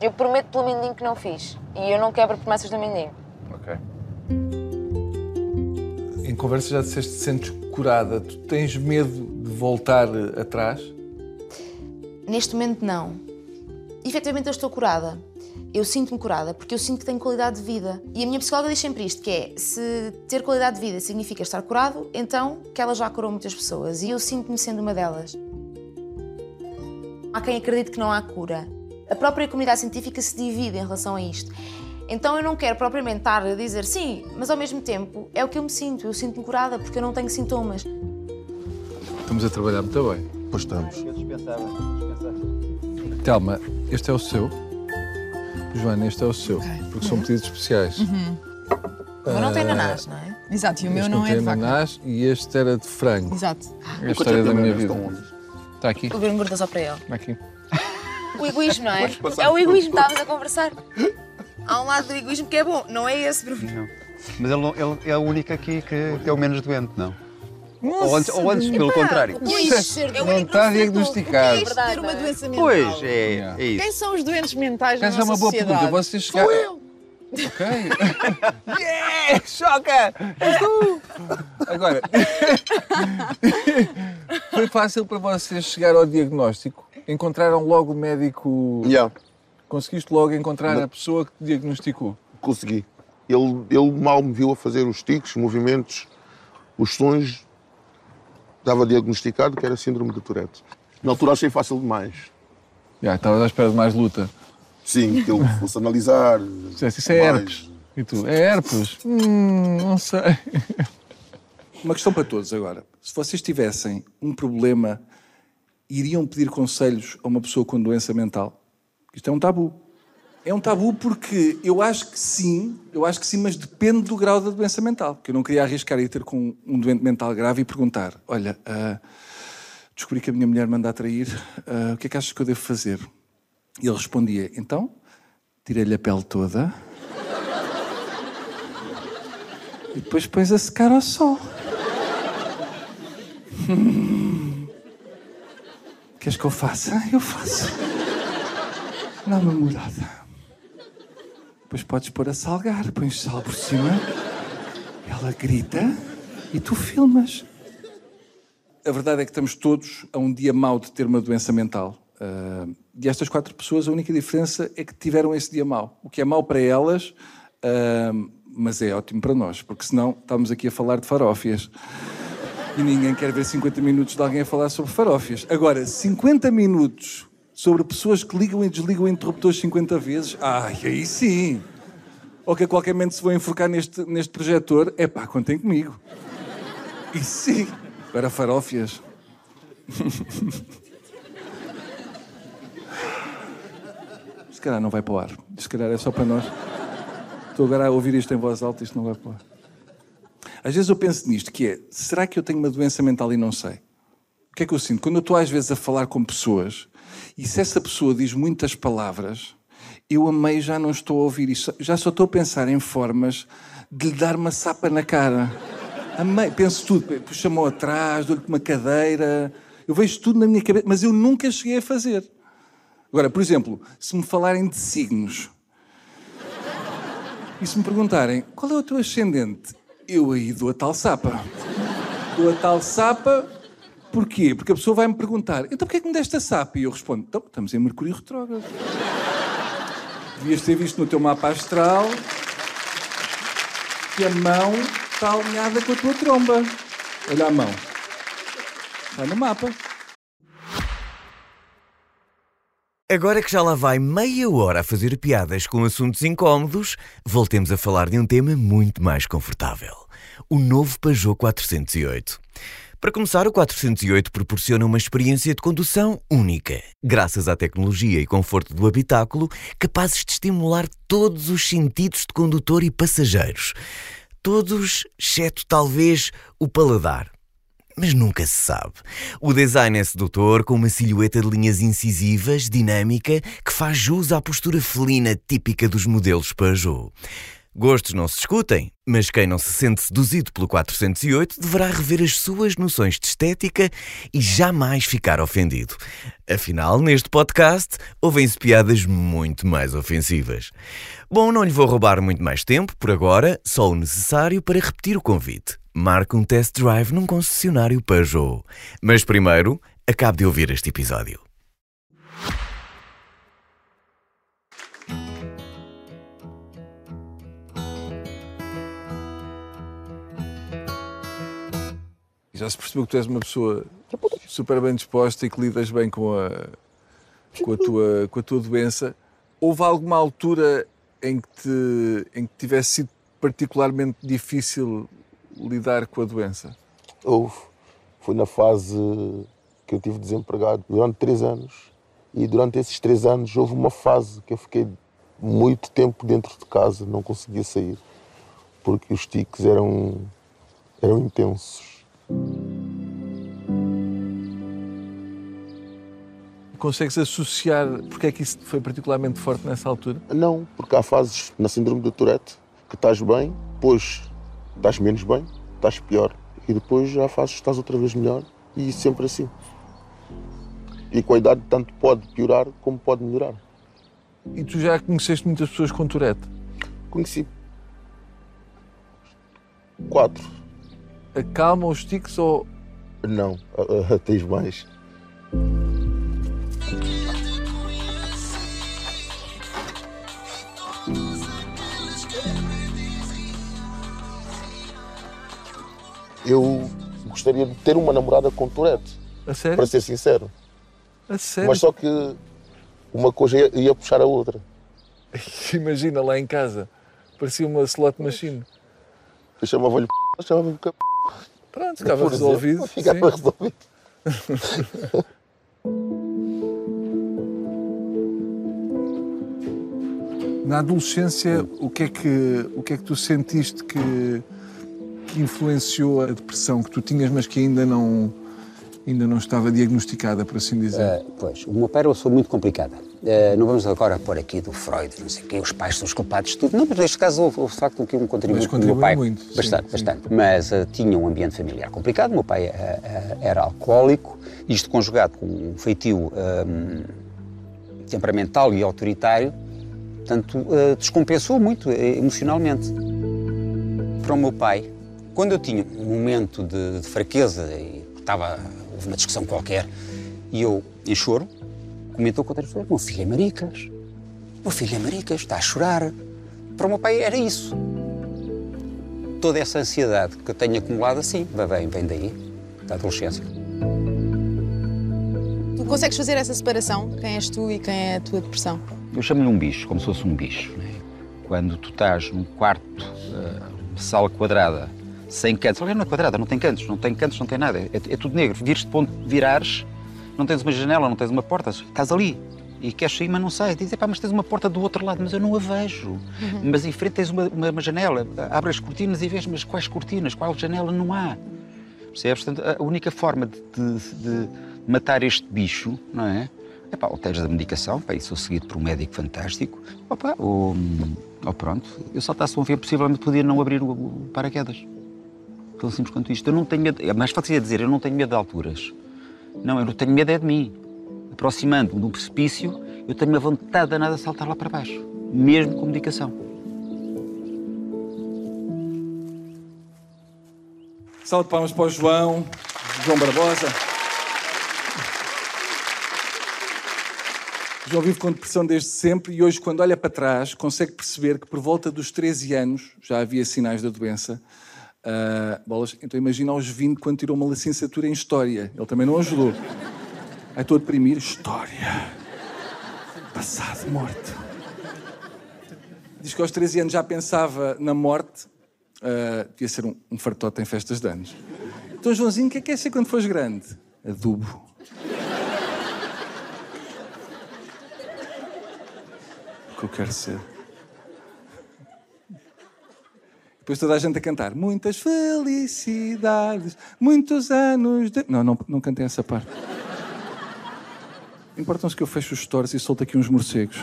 Eu prometo pelo mindinho que não fiz. E eu não quebro promessas do mindinho. Ok. Em conversa já disseste que te sentes curada. Tu tens medo de voltar atrás? Neste momento, não. Efetivamente, eu estou curada. Eu sinto-me curada porque eu sinto que tenho qualidade de vida. E a minha psicóloga diz sempre isto, que é, se ter qualidade de vida significa estar curado, então que ela já curou muitas pessoas. E eu sinto-me sendo uma delas. Há quem acredite que não há cura. A própria comunidade científica se divide em relação a isto. Então eu não quero propriamente estar a dizer sim, mas ao mesmo tempo é o que eu me sinto. Eu sinto-me curada porque eu não tenho sintomas. Estamos a trabalhar muito bem. Pois estamos. Eu dispensava, dispensava. Telma, este é o seu. Joana, este é o seu. Porque são pedidos especiais. Mas não tem ananás, não é? Exato, e o meu não não é tem de vaca. ananás e este era de frango. Exato. É a história da minha vida. Está aqui. Vou ver um gordo só para ele. Está aqui. O egoísmo, não é? É o egoísmo, estávamos a conversar. Há um lado do egoísmo que é bom, não é esse, Bruno. Não. Mas ele, não- ele é o único aqui que, que é o menos doente, não? Ou antes, ou antes pelo contrário. O que é Não doente? está diagnosticado. Que é ter uma doença mental? Pois, é, é isso. Quem são os doentes mentais na Essa é nossa uma boa sociedade? pergunta. Vocês chegaram. Sou eu. Ok. Yeah! Choca! És tu! Agora, foi fácil para vocês chegar ao diagnóstico? Encontraram logo o médico? Yeah, Conseguiste logo encontrar Não. a pessoa que te diagnosticou? consegui. Ele, ele mal me viu a fazer os tiques, os movimentos, os sons. Estava diagnosticado que era síndrome de Tourette. Na altura achei fácil demais. Já, estavas à espera de mais luta. Sim, que ele fosse analisar. Disseste, isso é mais. herpes. E tu, é herpes? Hum, não sei. Uma questão para todos agora. Se vocês tivessem um problema, iriam pedir conselhos a uma pessoa com doença mental? Isto é um tabu. É um tabu porque eu acho que sim, eu acho que sim, mas depende do grau da doença mental. Porque eu não queria arriscar ir ter com um doente mental grave e perguntar: olha, ah, descobri que a minha mulher manda a trair, ah, o que é que achas que eu devo fazer? E ele respondia: então, tirei-lhe a pele toda e depois pões a secar ao sol. Queres que eu faça? Eu faço. Dá uma molhada. Depois podes pôr a salgar, pões sal por cima. Ela grita e tu filmas. A verdade é que estamos todos a um dia mau de ter uma doença mental. Ah, e estas quatro pessoas, a única diferença é que tiveram esse dia mau. O que é mau para elas, ah, mas é ótimo para nós, porque senão estamos aqui a falar de farófias. E ninguém quer ver 50 minutos de alguém a falar sobre farófias. Agora, 50 minutos sobre pessoas que ligam e desligam interruptores 50 vezes, ai, aí sim. Ou que a qualquer momento se vão enforcar neste, neste projetor, é pá, contem comigo. E sim. Agora, farófias. Se calhar não vai para o ar. Se calhar é só para nós. Estou agora a ouvir isto em voz alta, isto não vai para o ar. Às vezes eu penso nisto, que é, será que eu tenho uma doença mental e não sei? O que é que eu sinto? Quando eu estou às vezes a falar com pessoas e se essa pessoa diz muitas palavras, eu a meio já não estou a ouvir isto. Já só estou a pensar em formas de lhe dar uma sapa na cara. A meio, penso tudo. Puxa-me atrás, dou-lhe uma cadeira. Eu vejo tudo na minha cabeça, mas eu nunca cheguei a fazer. Agora, por exemplo, se me falarem de signos e se me perguntarem qual é o teu ascendente, eu aí dou a tal sapa. Dou a tal sapa, porquê? Porque a pessoa vai me perguntar, então porquê é que me deste a sapa? E eu respondo, então, estamos em Mercúrio retrógrado. Devias ter visto no teu mapa astral que a mão está alinhada com a tua tromba. Olha a mão. Está no mapa. Agora que já lá vai meia hora a fazer piadas com assuntos incómodos, voltemos a falar de um tema muito mais confortável: o novo Peugeot 408. Para começar, o 408 proporciona uma experiência de condução única, graças à tecnologia e conforto do habitáculo, capazes de estimular todos os sentidos de condutor e passageiros. Todos, exceto talvez o paladar. Mas nunca se sabe. O design é sedutor, com uma silhueta de linhas incisivas, dinâmica, que faz jus à postura felina típica dos modelos Peugeot. Gostos não se discutem, mas quem não se sente seduzido pelo 408 deverá rever as suas noções de estética e jamais ficar ofendido. Afinal, neste podcast, ouvem-se piadas muito mais ofensivas. Bom, não lhe vou roubar muito mais tempo, por agora, só o necessário para repetir o convite. Marque um test drive num concessionário Peugeot. Mas primeiro, acabe de ouvir este episódio. Já se percebeu que tu és uma pessoa super bem disposta e que lidas bem com a, com a, tua, com a tua doença. Houve alguma altura em que, te, em que tivesse sido particularmente difícil lidar com a doença? Houve. Foi na fase que eu tive desempregado durante três anos. E durante esses três anos houve uma fase que eu fiquei muito tempo dentro de casa, não conseguia sair, porque os tiques eram, eram intensos. Consegues associar porque é que isso foi particularmente forte nessa altura? Não, porque há fases na síndrome do Tourette que estás bem, depois estás menos bem, estás pior. E depois já fases estás outra vez melhor e sempre assim. E com a idade tanto pode piorar como pode melhorar. E tu já conheceste muitas pessoas com Tourette? Conheci quatro. Acalma os tiques ou. Não, uh, uh, tens mais. Eu gostaria de ter uma namorada com Tourette, A sério? para ser sincero. A sério? Mas só que uma coisa ia, ia puxar a outra. Imagina lá em casa. Parecia uma slot machine. Eu chamava-lhe p, chamava-me p. Pronto, ficava resolvido. Ficava resolvido. Na adolescência, o que é que, o que, é que tu sentiste que, que influenciou a depressão que tu tinhas, mas que ainda não, ainda não estava diagnosticada, por assim dizer? Eh, pois, o meu pai era uma pessoa muito complicada. Eh, não vamos agora pôr aqui do Freud, não sei o quê, os pais são os culpados de tudo. Não, mas neste caso houve, houve de facto aqui um contributo do meu pai. muito, sim, Bastante, sim. bastante. Mas eh, tinha um ambiente familiar complicado. O meu pai eh, era alcoólico, isto conjugado com um feitio eh, temperamental e autoritário, portanto, descompensou muito emocionalmente. Para o meu pai, quando eu tinha um momento de, de fraqueza e estava, houve uma discussão qualquer, e eu, em choro, comentou com outras pessoas: meu filho é maricas, meu filho é maricas, está a chorar. Para o meu pai era isso. Toda essa ansiedade que eu tenho acumulado, assim, vem, vem daí, da adolescência. Tu consegues fazer essa separação? Quem és tu e quem é a tua depressão? Eu chamo-lhe um bicho, como se fosse um bicho. não é? Quando tu estás num quarto, eh, sala quadrada, sem cantos, aliás, não é quadrada, não tem cantos, não tem cantos, não tem nada, é, é tudo negro. Vires de ponto, virares, não tens uma janela, não tens uma porta, estás ali. E queres sair, mas não sai. Dizes, pá, mas tens uma porta do outro lado, mas eu não a vejo. Mas em frente tens uma, uma- uma janela. Abre as cortinas e vês, mas quais cortinas, qual janela? Não há. Percebes? Portanto, a única forma de, de- de matar este bicho, não é? É pá, ou tens da medicação, para isso sou seguido por um médico fantástico, ou pá, ou, ou pronto, eu saltasse um avião, possivelmente podia não abrir o, o paraquedas. Tão simples quanto isto. Eu não tenho medo, é mais fácil dizer, eu não tenho medo de alturas. Não, eu não tenho medo é de mim. Aproximando-me de um precipício, eu tenho uma vontade danada de saltar lá para baixo, mesmo com medicação. Salve palmas para o João, João Barbosa. João vive com depressão desde sempre e hoje, quando olha para trás, consegue perceber que por volta dos 13 anos já havia sinais da doença. Ah, bolas, então imagina aos 20 quando tirou uma licenciatura em História. Ele também não ajudou. Aí estou a deprimir. História. Passado, morte. Diz que aos 13 anos já pensava na morte. Ah, devia ser um, um fartote em festas de anos. Então, Joãozinho, o que é que quer ser quando fores grande? Adubo. O que eu quero ser. Depois toda a gente a cantar. Muitas felicidades, muitos anos de... Não, não, não cantem essa parte. Importam-se que eu feche os stores e solto aqui uns morcegos.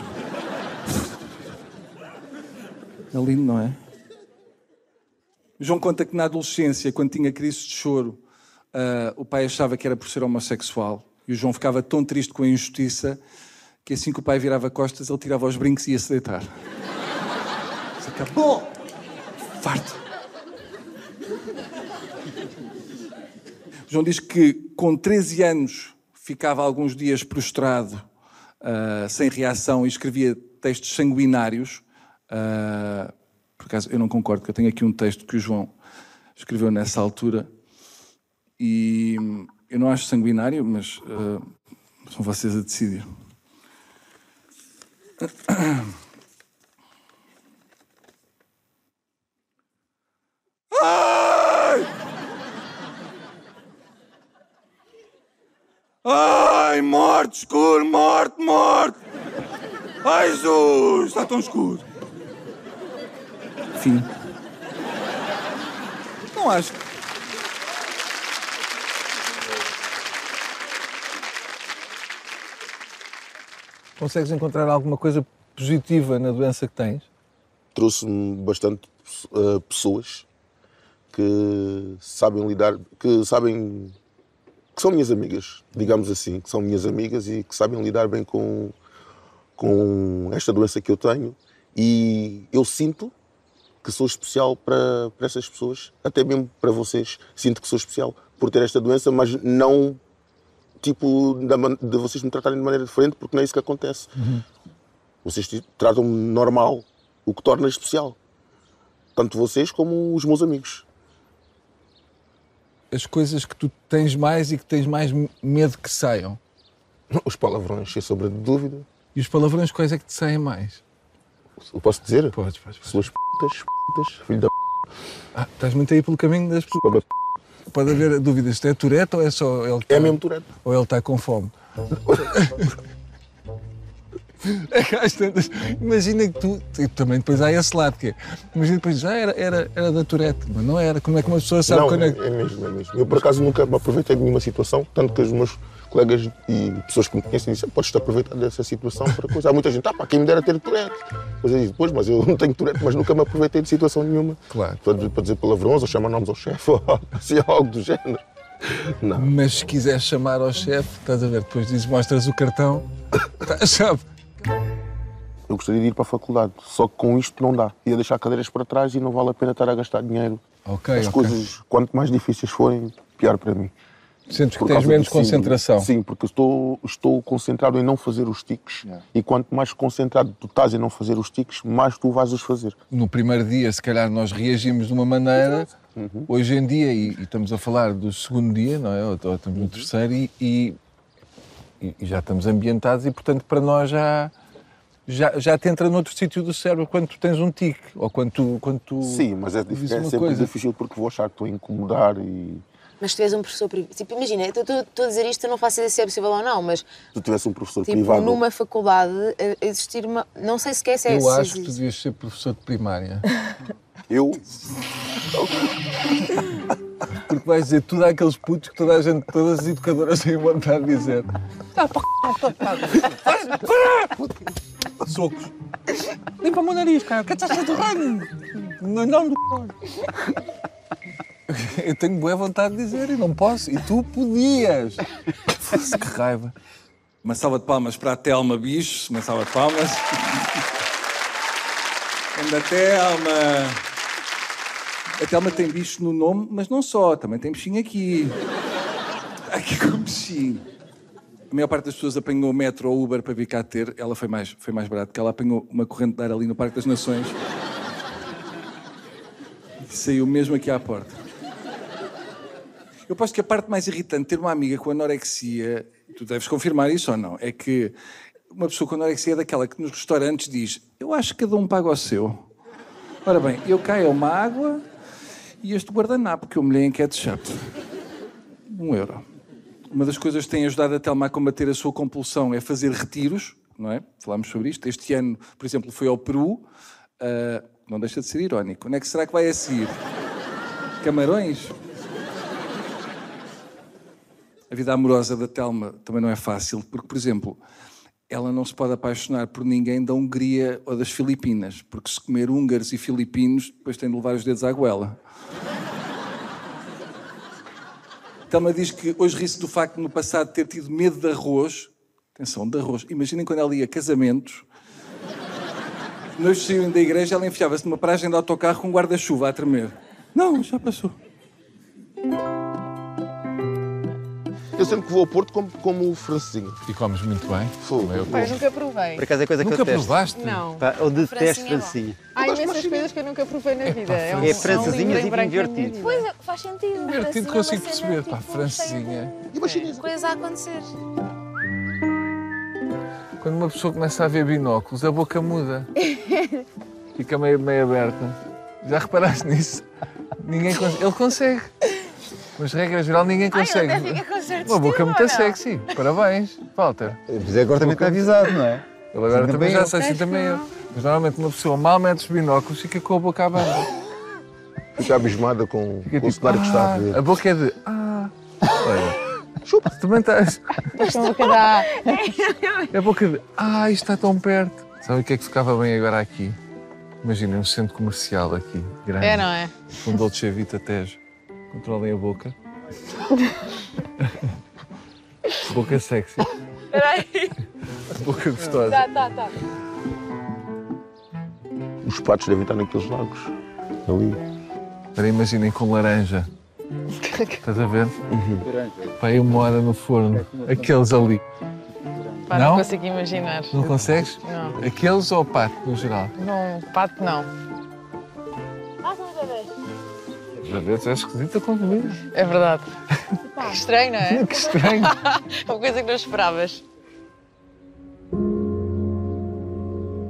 É lindo, não é? João conta que na adolescência, quando tinha crises de choro, ah, o pai achava que era por ser homossexual. E o João ficava tão triste com a injustiça que assim que o pai virava costas, ele tirava os brincos e ia se deitar. Acabou! Farto! João diz que com 13 anos ficava alguns dias prostrado, ah, sem reação, e escrevia textos sanguinários. Ah, por acaso, eu não concordo, porque eu tenho aqui um texto que o João escreveu nessa altura. E eu não acho sanguinário, mas ah, são vocês a decidir. Ai! Ai, morte, escuro, morte, morte! Ai, Jesus, está tão escuro. Fim. Não acho. que- Consegues encontrar alguma coisa positiva na doença que tens? Trouxe-me bastante eh, pessoas que sabem lidar, que sabem que são minhas amigas, digamos assim, que são minhas amigas e que sabem lidar bem com, com esta doença que eu tenho. E eu sinto que sou especial para, para essas pessoas, até mesmo para vocês. Sinto que sou especial por ter esta doença, mas não tipo de vocês me tratarem de maneira diferente, porque não é isso que acontece. Vocês te- tratam-me normal, o que torna especial. Tanto vocês como os meus amigos. As coisas que tu tens mais e que tens mais medo que saiam. Os palavrões, sem sombra de dúvida. E os palavrões, quais é que te saem mais? Eu posso dizer? Podes, podes. podes. Suas putas, putas, filho da p. Ah, estás muito aí pelo caminho das. Como Pode haver dúvidas se é Tourette ou é só ele É tá- mesmo Tourette. Ou ele está com fome. É às tantas, imagina que tu, e também depois há esse lado que é, imagina depois já era, era, era da Tourette, mas não era. Como é que uma pessoa sabe Não, quando é, é que. é mesmo, é mesmo. Eu por acaso nunca me aproveitei de nenhuma situação, tanto que os meus colegas e pessoas que me conhecem dizem, podes-te aproveitar dessa situação para coisa. Há muita gente, ah pá, quem me dera ter Tourette. Mas eu digo, pois, mas eu não tenho Tourette, mas nunca me aproveitei de situação nenhuma. Claro. Para, para dizer palavrões ou chamar nomes ao chefe, ou assim, algo do género. Não. Mas se quiseres chamar ao chefe, estás a ver, depois dizes, mostras o cartão, tá, sabe? Eu gostaria de ir para a faculdade, só que com isto não dá. Ia deixar cadeiras para trás e não vale a pena estar a gastar dinheiro. Ok, As ok. coisas, quanto mais difíceis forem, pior para mim. Sentes que tens menos concentração. Sim, porque estou, estou concentrado em não fazer os tiques. E quanto mais concentrado tu estás em não fazer os tiques, mais tu vais os fazer. No primeiro dia, se calhar, nós reagimos de uma maneira. Hoje em dia, e, e estamos a falar do segundo dia, não é? Ou, ou estamos no terceiro, e, e- e já estamos ambientados, e portanto, para nós já. Já, já te entra noutro sítio do cérebro quando tu tens um tique, ou quando tu. Quando tu Sim, mas é, é sempre coisa. difícil porque vou achar que estou a incomodar e Mas tu és um professor privado. Tipo, imagina, estou a dizer isto, eu não faço ideia se é possível ou não, mas se tu tivesse um professor tipo, privado. numa faculdade eh, existir uma. Não sei sequer se é Eu se acho que tu devias ser professor de primária. Eu, Porque vais dizer tudo àqueles putos que toda a gente, todas as educadoras têm vontade de dizer. Socos. Limpa-me o nariz, cara. Que estás a torrando? Não, não, não. Eu tenho boa vontade de dizer e não posso. E tu podias. Fosse que raiva. Uma salva de palmas para a Telma Bicho, uma salva de palmas. Anda Telma. A Telma tem bicho no nome, mas não só, também tem bichinho aqui. Aqui com bichinho. A maior parte das pessoas apanhou o metro ou Uber para vir cá ter. Ela foi mais, foi mais barato, porque ela apanhou uma corrente de ar ali no Parque das Nações. E saiu mesmo aqui à porta. Eu aposto que a parte mais irritante de ter uma amiga com anorexia, tu deves confirmar isso ou não, é que uma pessoa com anorexia é daquela que nos restaurantes diz: Eu acho que cada um paga o seu. Ora bem, eu caio uma água e este guardanapo que eu molhei em ketchup. Um euro. Uma das coisas que tem ajudado a Telma a combater a sua compulsão é fazer retiros, não é? Falámos sobre isto. Este ano, por exemplo, foi ao Peru. Ah, não deixa de ser irónico. Onde é que será que vai a seguir? Camarões? A vida amorosa da Telma também não é fácil, porque, por exemplo, ela não se pode apaixonar por ninguém da Hungria ou das Filipinas, porque se comer húngaros e filipinos, depois tem de levar os dedos à goela. Telma diz que hoje ri-se do facto de no passado ter tido medo de arroz. Atenção, de arroz. Imaginem quando ela ia a casamentos. Nós saíam da igreja, ela enfiava-se numa paragem de autocarro com um guarda-chuva a tremer. Não, já passou. Eu sempre que vou ao Porto como, como o francesinho. E comes muito bem. Fogo. Também eu Pai, como. nunca provei. Por acaso é coisa que Nunca eu detesto. provaste? Não. Pá, eu detesto Francinha é bom. francinha. Há imensas coisas que eu nunca provei na vida. É, um, É um francesinhas e branco vinho na minha vertido. vida. Pois é, faz sentido. Divertido, é consigo perceber. tipo, Pá, francesinha. E uma chinesa. Coisas a acontecer. Quando uma pessoa começa a ver binóculos, a boca muda. Fica meio, meio aberta. Já reparaste nisso? Ninguém consegue. Ele consegue. Mas, regra geral, ninguém consegue. Ai, ele até fica com certo Uma boca estilo, muito sexy. Parabéns, Walter. Mas agora também está avisado, não é? Ele agora Sim, também já sei, assim também eu. Mas normalmente uma pessoa mal mete os binóculos fica com a boca aberta. Fica abismada com, Fica com o tipo, cenário que está a "Ah", ver. A boca é de. Ah. Olha. Chupa. Também estás. A boca dá. É a boca de. Ah, isto está tão perto. Sabe o que é que ficava bem agora aqui? Imaginem um centro comercial aqui, grande. É, não é? Com Dolce Vita Tejo. Controlem a boca. boca sexy. Espera aí. Boca gostosa. Tá, tá, tá. Os patos devem estar naqueles lagos. Ali. Agora imaginem com laranja. Estás a ver? Vai uma hora no forno. Aqueles ali. Pá, Não? não consigo imaginar. Não consegues? Não. Aqueles ou o pato, no geral? Não, pato não. Já vês, é esquisita com comida. É verdade. Que estranho, não é? Que estranho. Uma coisa que não esperavas.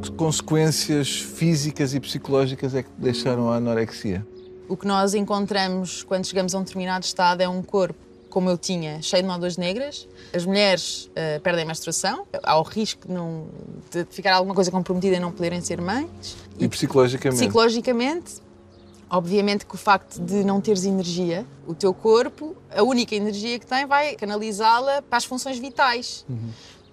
Que consequências físicas e psicológicas é que te deixaram a anorexia? O que nós encontramos quando chegamos a um determinado estado é um corpo, como eu tinha, cheio de nódulas negras. As mulheres eh, perdem a menstruação, há o risco de, não, de ficar alguma coisa comprometida e não poderem ser mães. E psicologicamente? Psicologicamente, obviamente que o facto de não teres energia, o teu corpo, a única energia que tem, vai canalizá-la para as funções vitais.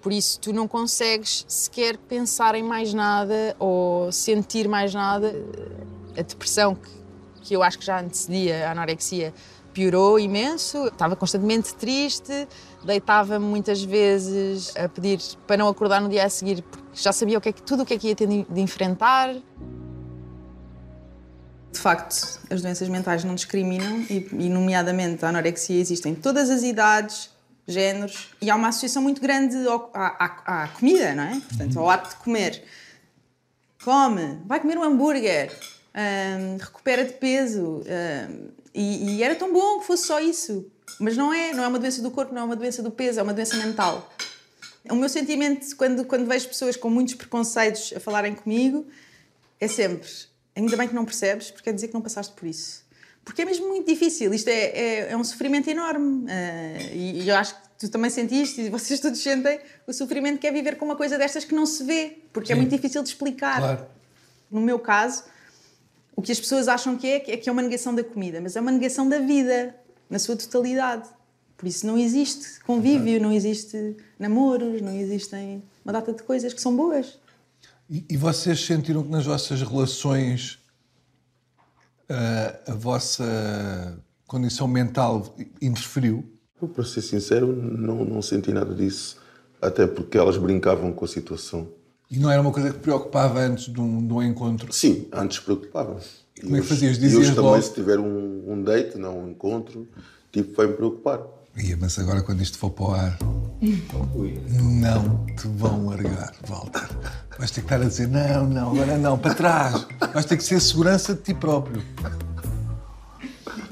Por isso, tu não consegues sequer pensar em mais nada ou sentir mais nada. A depressão, que, que eu acho que já antecedia a anorexia, piorou imenso. Estava constantemente triste, deitava-me muitas vezes a pedir para não acordar no dia a seguir, porque já sabia o que é que, tudo o que é que ia ter de enfrentar. De facto, as doenças mentais não discriminam e, e, nomeadamente, a anorexia existe em todas as idades, géneros e há uma associação muito grande ao- à, à- à comida, não é? Portanto, ao ato de comer. Come, vai comer um hambúrguer, hum, recupera de peso hum, e, e era tão bom que fosse só isso. Mas não é, não é uma doença do corpo, não é uma doença do peso, é uma doença mental. O meu sentimento quando, quando vejo pessoas com muitos preconceitos a falarem comigo é sempre: ainda bem que não percebes, porque quer dizer que não passaste por isso. Porque é mesmo muito difícil, isto é, é, é um sofrimento enorme. eh, e, e eu acho que tu também sentiste, e vocês todos sentem, o sofrimento que é viver com uma coisa destas que não se vê, porque é muito difícil de explicar. Claro. No meu caso, o que as pessoas acham que é, é que é uma negação da comida, mas é uma negação da vida, na sua totalidade. Por isso não existe convívio, não existe namoros, não existem uma data de coisas que são boas. E, e vocês sentiram que nas vossas relações ah, a vossa condição mental interferiu? Eu, para ser sincero, não, não senti nada disso. Até porque elas brincavam com a situação. E não era uma coisa que preocupava antes de um, de um encontro? Sim, antes preocupava. E Como é que fazias? E Dizias hoje também, logo? se tiver um, um date, não um encontro, tipo, vai-me preocupar. Ia, mas agora quando isto for para o ar, não te vão largar, Walter. Vais ter que estar a dizer, não, não, agora não, para trás. Vais ter que ser segurança de ti próprio.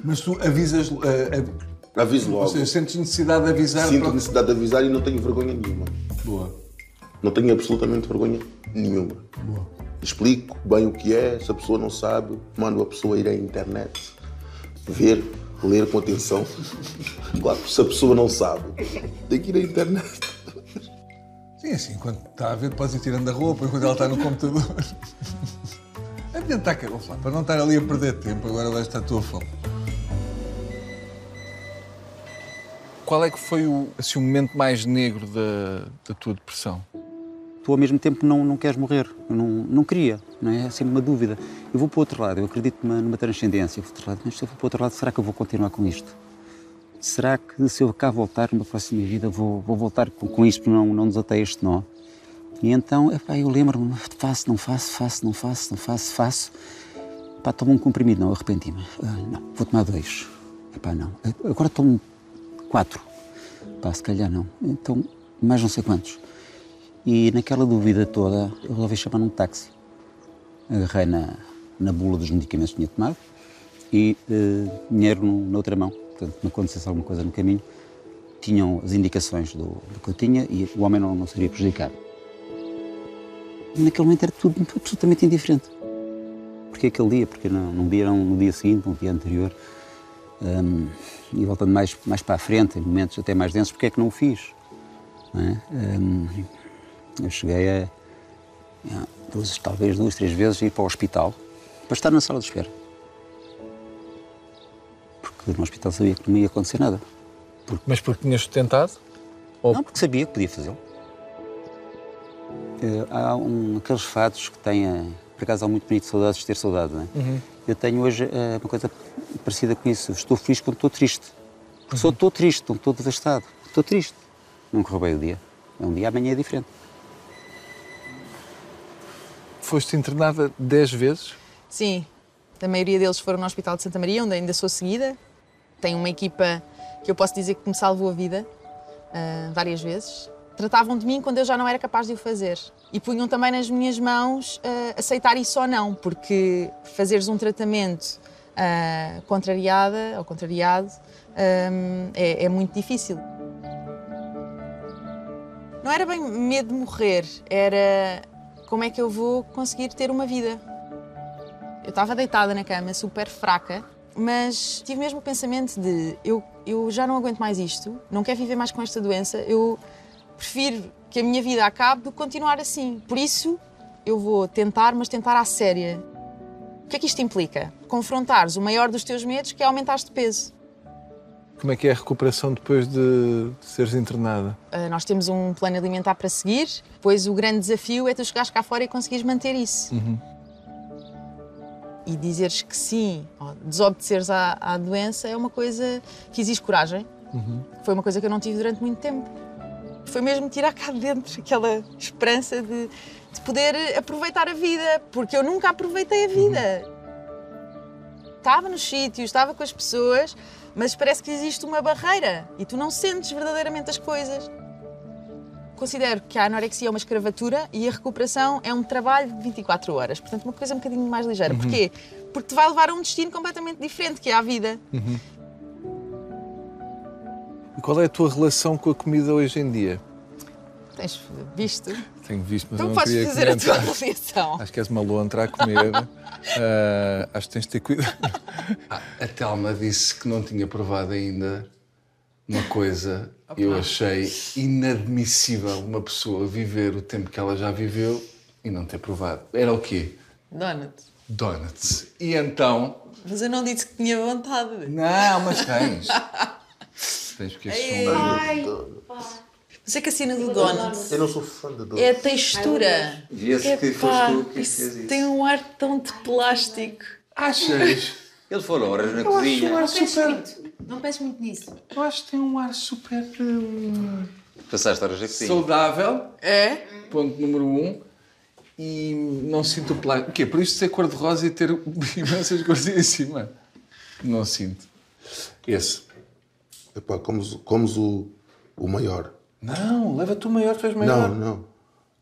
Mas tu avisas, ah, Aviso ah, ou logo. seja, sentes necessidade de avisar Sinto para necessidade de avisar e não tenho vergonha nenhuma. Boa. Não tenho absolutamente vergonha nenhuma. Explico bem o que é, se a pessoa não sabe, mando a pessoa ir à internet, ver, ler com atenção. Claro, se a pessoa não sabe, tem que ir à internet. Sim, assim, enquanto está a ver, podes ir tirando a roupa, enquanto ela está no computador. Adiantar que lá, para não estar ali a perder tempo, agora vais estar à tua fome. Qual é que foi o, assim, o momento mais negro da, da tua depressão? Tu ao mesmo tempo não, não queres morrer. Não, não queria, não é? É sempre uma dúvida. Eu vou para o outro lado, eu acredito numa, numa transcendência. Vou outro lado, mas se eu for para o outro lado, será que eu vou continuar com isto? Será que se eu cá voltar numa próxima vida, vou, vou voltar com, com isto, não, não desatei este nó? E então, epá, eu lembro-me, faço, não faço, faço, não faço, não faço, faço. Pá, tomo um comprimido, não, arrependi-me. Ah, não, vou tomar dois. Epá, não. Agora tomo quatro. Pá, se calhar não. Então, mais não sei quantos. E naquela dúvida toda, eu resolvi chamar um táxi. Agarrei na, na bula dos medicamentos que tinha tomado e eh, dinheiro no- na outra mão. Portanto, me acontecesse alguma coisa no caminho, tinham as indicações do, do que eu tinha e o homem não, não seria prejudicado. Naquele momento era tudo absolutamente indiferente. Porque aquele dia, porque não, não não, no dia seguinte, no dia anterior, hum, e voltando mais, mais para a frente, em momentos até mais densos, porque é que não o fiz? não é? Hum, eu cheguei a, a duas, talvez duas, três vezes ir para o hospital para estar na sala de espera. Porque no hospital sabia que não ia acontecer nada. Mas porque tinhas tentado? Não, porque sabia que podia fazê-lo. Eh, há um, aqueles fatos que têm, por acaso há muito bonito saudades de ter saudade, não é? Uhum. Eu tenho hoje eh, uma coisa parecida com isso. Estou feliz quando estou triste. Porque só estou triste, não estou devastado. Estou triste. Não correu bem o dia. Um dia amanhã é diferente. Foste internada 10 vezes? Sim, a maioria deles foram no Hospital de Santa Maria, onde ainda sou seguida. Tenho uma equipa que eu posso dizer que me salvou a vida ah, várias vezes. Tratavam de mim quando eu já não era capaz de o fazer. E punham também nas minhas mãos ah, aceitar isso ou não, porque fazeres um tratamento ah, contrariada ou contrariado ah, é, é muito difícil. Não era bem medo de morrer, era como é que eu vou conseguir ter uma vida. Eu estava deitada na cama, super fraca, mas tive mesmo o pensamento de eu, eu já não aguento mais isto, não quero viver mais com esta doença, eu prefiro que a minha vida acabe do que continuar assim. Por isso, eu vou tentar, mas tentar à séria. O que é que isto implica? Confrontares o maior dos teus medos, que é aumentares de peso. Como é que é a recuperação depois de, de seres internada? Uh, nós temos um plano alimentar para seguir, pois o grande desafio é tu chegares cá fora e conseguires manter isso. Uhum. E dizeres que sim, ou desobedeceres à, à doença, é uma coisa que exige coragem. Uhum. Foi uma coisa que eu não tive durante muito tempo. Foi mesmo tirar cá de dentro aquela esperança de, de poder aproveitar a vida, porque eu nunca aproveitei a vida. Estava nos sítios, estava com as pessoas, mas parece que existe uma barreira e tu não sentes verdadeiramente as coisas. Considero que a anorexia é uma escravatura e a recuperação é um trabalho de 24 horas. Portanto, uma coisa um bocadinho mais ligeira. Uhum. Porquê? Porque te vai levar a um destino completamente diferente, que é a vida. Uhum. E qual é a tua relação com a comida hoje em dia? Tens visto? Tenho visto, mas Então não podes queria fazer a tua comentar. avaliação. Acho que és uma lontra a comer. Ah, acho que tens de ter cuidado. Ah, a Telma disse que não tinha provado ainda uma coisa. Eu achei inadmissível uma pessoa viver o tempo que ela já viveu e não ter provado. Era o quê? Donut. Donuts. E então. Mas eu não disse que tinha vontade. Não, mas tens. tens porque estes são Ai, Mas é que a cena do donut Eu não sou fã de doce. é a textura. E esse É que pá, foste tu que isso fez isso. tem um ar tão de plástico. Achas? Eles foram horas na Eu acho um ar Não penses super. muito. Não penses muito nisso. Eu acho que tem um ar super. hum, Passaste horas na cozinha. saudável. É? Ponto número um. E não sinto o plástico. O quê? Por isto ser cor-de-rosa e ter imensas coisas em cima? Não sinto. Esse. Epá, comes, comes o, o maior. Não, leva-te o maior, tu és maior. Não, não.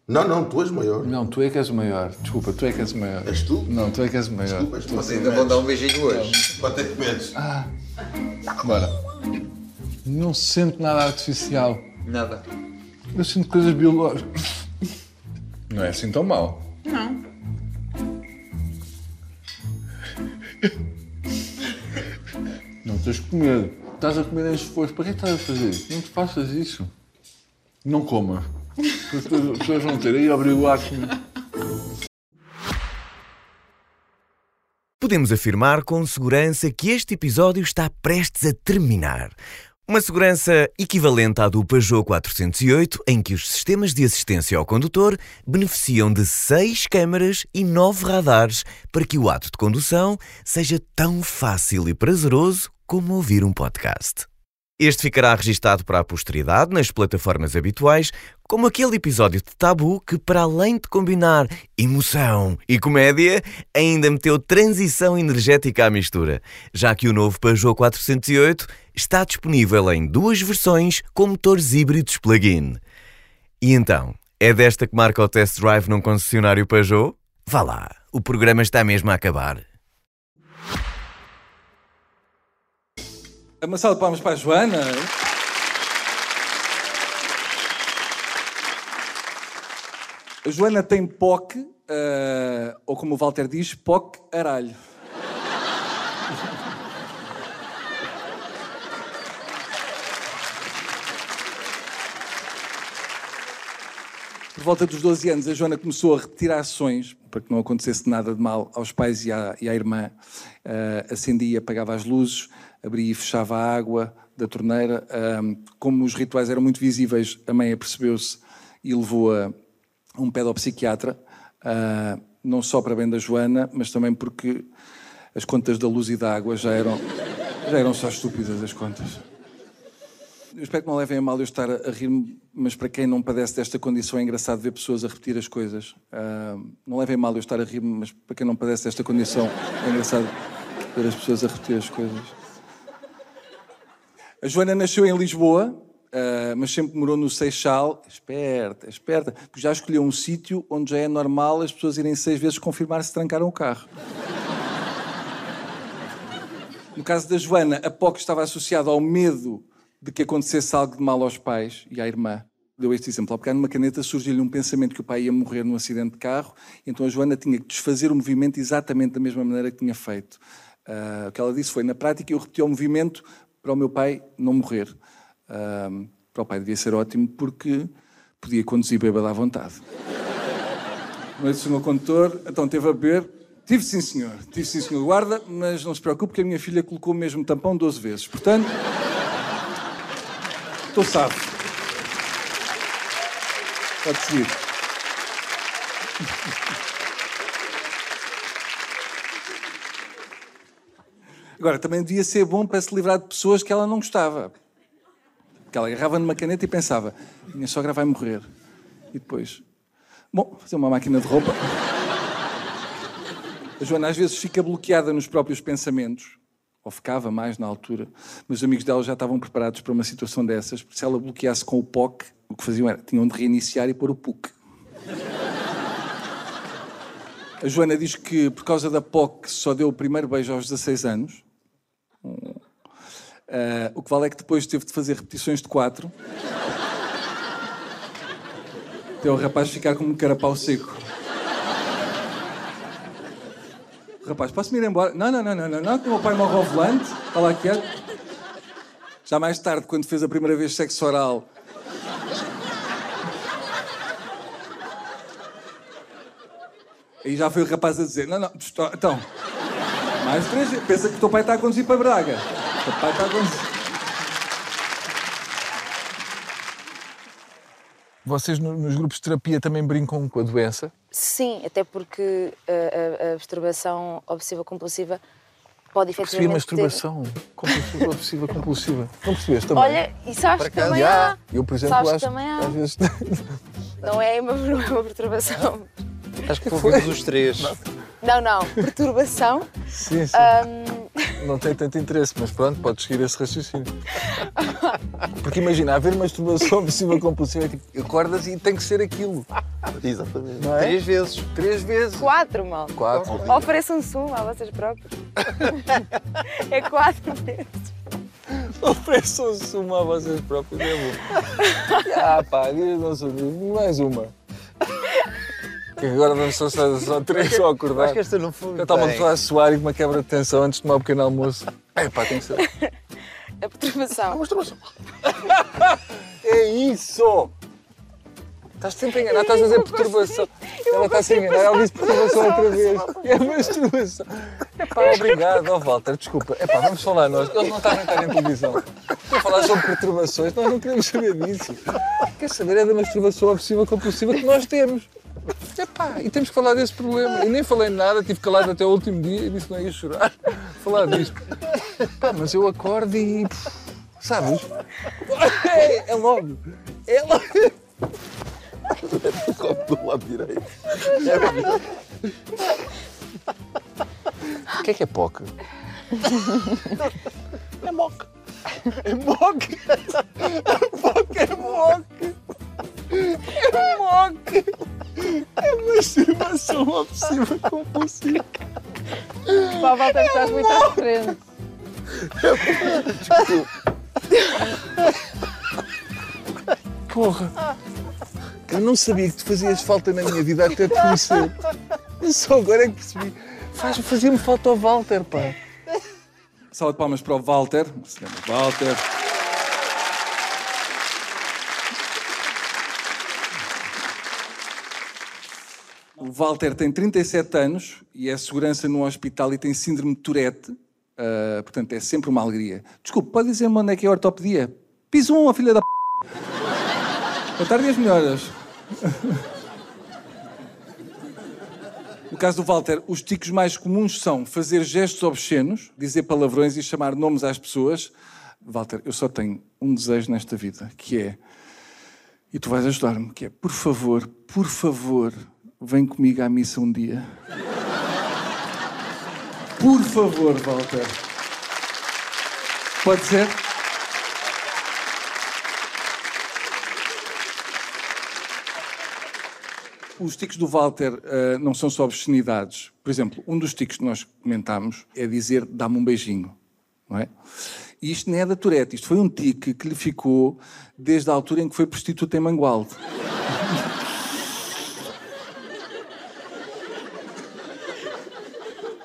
Não, não, tu és maior. Não, tu é que és o maior. Desculpa, tu é que és o maior. És tu? Não, tu é que és o maior. Desculpa, és tu. Vocês ainda vão dar um beijinho hoje. Quanto é que medes? Bora. Não sinto nada artificial. Nada. Eu sinto coisas biológicas. Não é assim tão mal. Não. Não tens que comer. Estás a comer em esforço. Para que estás a fazer? Não te faças isso. Não. Para as pessoas- as pessoas vão ter aí abrigar-te. Podemos afirmar com segurança que este episódio está prestes a terminar. Uma segurança equivalente à do Peugeot 408, em que os sistemas de assistência ao condutor beneficiam de seis câmaras e nove radares para que o ato de condução seja tão fácil e prazeroso como ouvir um podcast. Este ficará registado para a posteridade nas plataformas habituais, como aquele episódio de Tabu que, para além de combinar emoção e comédia, ainda meteu transição energética à mistura, já que o novo Peugeot 408 está disponível em duas versões com motores híbridos plug-in. E então, é desta que marca o test drive num concessionário Peugeot? Vá lá, o programa está mesmo a acabar. Uma salva de palmas para a Joana. A Joana tem POC, eh, ou como o Walter diz, POC aralho. Por volta dos 12 anos, a Joana começou a repetir ações para que não acontecesse nada de mal aos pais e à, e à irmã, ah, acendia apagava as luzes, abria e fechava a água da torneira. Ah, como os rituais eram muito visíveis, a mãe apercebeu-se e levou-a a um pedopsiquiatra, ah, não só para bem da Joana, mas também porque as contas da luz e da água já eram, já eram só estúpidas as contas. Eu espero que não levem a mal eu estar a, rir-me, mas para quem não padece desta condição é engraçado ver pessoas a repetir as coisas. Ah, não levem a mal eu estar a rir-me, mas para quem não padece desta condição é engraçado ver as pessoas a repetir as coisas. A Joana nasceu em Lisboa, ah, mas sempre morou no Seixal. Esperta, esperta, porque já escolheu um sítio onde já é normal as pessoas irem seis vezes confirmar se trancaram o carro. No caso da Joana, a POC estava associada ao medo de que acontecesse algo de mal aos pais e à irmã. Deu este exemplo. Ao pegar numa caneta surgiu-lhe um pensamento que o pai ia morrer num acidente de carro, então a Joana tinha que desfazer o movimento exatamente da mesma maneira que tinha feito. Ah, o que ela disse foi, na prática, eu repeti o movimento para o meu pai não morrer. Ah, para o pai devia ser ótimo porque podia conduzir bêbado à vontade. Mas o senhor condutor, então teve a beber. Tive sim, senhor. Tive sim, senhor guarda, mas não se preocupe que a minha filha colocou o mesmo tampão 12 vezes. Portanto, estou salvo. Pode seguir. Agora, também devia ser bom para se livrar de pessoas que ela não gostava. Que ela agarrava numa caneta e pensava: minha sogra vai morrer. E depois, bom, fazer uma máquina de roupa. A Joana às vezes fica bloqueada nos próprios pensamentos, ou ficava mais na altura, mas os amigos dela já estavam preparados para uma situação dessas, porque se ela bloqueasse com o POC, o que faziam era, tinham de reiniciar e pôr o PUC. A Joana diz que por causa da POC só deu o primeiro beijo aos 16 anos. Ah, o que vale é que depois teve de fazer repetições de quatro. Até o rapaz ficar como um carapau seco. Rapaz, posso-me ir embora? Não, não, não, não, não, não, que o meu pai morre ao volante. Está lá quieto. Já mais tarde, quando fez a primeira vez sexo oral. Aí já foi o rapaz a dizer: Não, não, então. Mais três. Pensa que o teu pai está a conduzir para Braga. O teu pai está a conduzir. Vocês no- nos grupos de terapia também brincam com a doença? Sim, até porque a, a- a masturbação obsessiva-compulsiva pode Percebi efetivamente ter- masturbação compulsiva, obsessiva, compulsiva. Não percebeste também? Olha, e sabes que também há. Eu, por exemplo, Sabes que acho também há. às vezes... Não é uma, não é uma perturbação. Acho que ouvimos os três. Não, não. Perturbação. Sim, sim. Ahm, Não tem tanto interesse, mas pronto, podes seguir esse raciocínio. Porque imagina, haver masturbação obsessiva compulsiva é tipo, acordas e tem que ser aquilo. Exatamente. É? Três vezes. Três vezes. quatro, mal. Quatro. Ofereçam sumo a vocês próprios. é quatro vezes. Ofereçam-se uma a vocês próprios, é bom. Ah, pá, não sou mais uma. Que agora vamos só, só, só três só acordar. Acho que esta não foi. Já estava bem. a suar e com uma quebra de tensão antes de tomar o pequeno almoço. É pá, tem que ser. A perturbação. É isso! Estás sempre a enganar, estás a dizer perturbação. Ela está a se enganar, ela disse perturbação outra vez. É masturbação. É pá, obrigado, ó Walter, desculpa. É pá, vamos falar nós. Eles não estavam a estar em televisão. Estou a falar sobre perturbações, nós não queremos saber disso. Quer saber é da masturbação obsessiva compulsiva que nós temos. É pá, e temos que falar desse problema. Eu nem falei nada, tive calado até o último dia e disse que não ia chorar. Falar disto. Pá, mas eu acordo e. Sabes? É, é logo. É logo. Do lado direito. O que é que é POC? É moca. É MOC! É MOC! É É masturbação obsessiva compulsiva. Pá, Walter, estás muito à frente. Porra! Eu não sabia que tu fazias falta na minha vida até te conhecer. Eu só agora é que percebi. Faz- Fazia-me falta ao Walter, pá. Salva de palmas para o Walter. Se chama Walter. Walter tem 37 anos e é segurança num hospital e tem síndrome de Tourette. Uh, portanto, é sempre uma alegria. Desculpe, pode dizer-me onde é que é a ortopedia? Piso um, a filha da p... Boa tarde e as melhoras. No caso do Walter, os ticos mais comuns são fazer gestos obscenos, dizer palavrões e chamar nomes às pessoas. Walter, eu só tenho um desejo nesta vida, que é, e tu vais ajudar-me, que é, por favor, por favor, vem comigo à missa um dia. Por favor, Walter. Pode ser? Os tiques do Walter uh, não são só obscenidades. Por exemplo, um dos tiques que nós comentámos é dizer dá-me um beijinho. Não é? E isto não é da Tourette, isto foi um tique que lhe ficou desde a altura em que foi prostituta em Mangualde.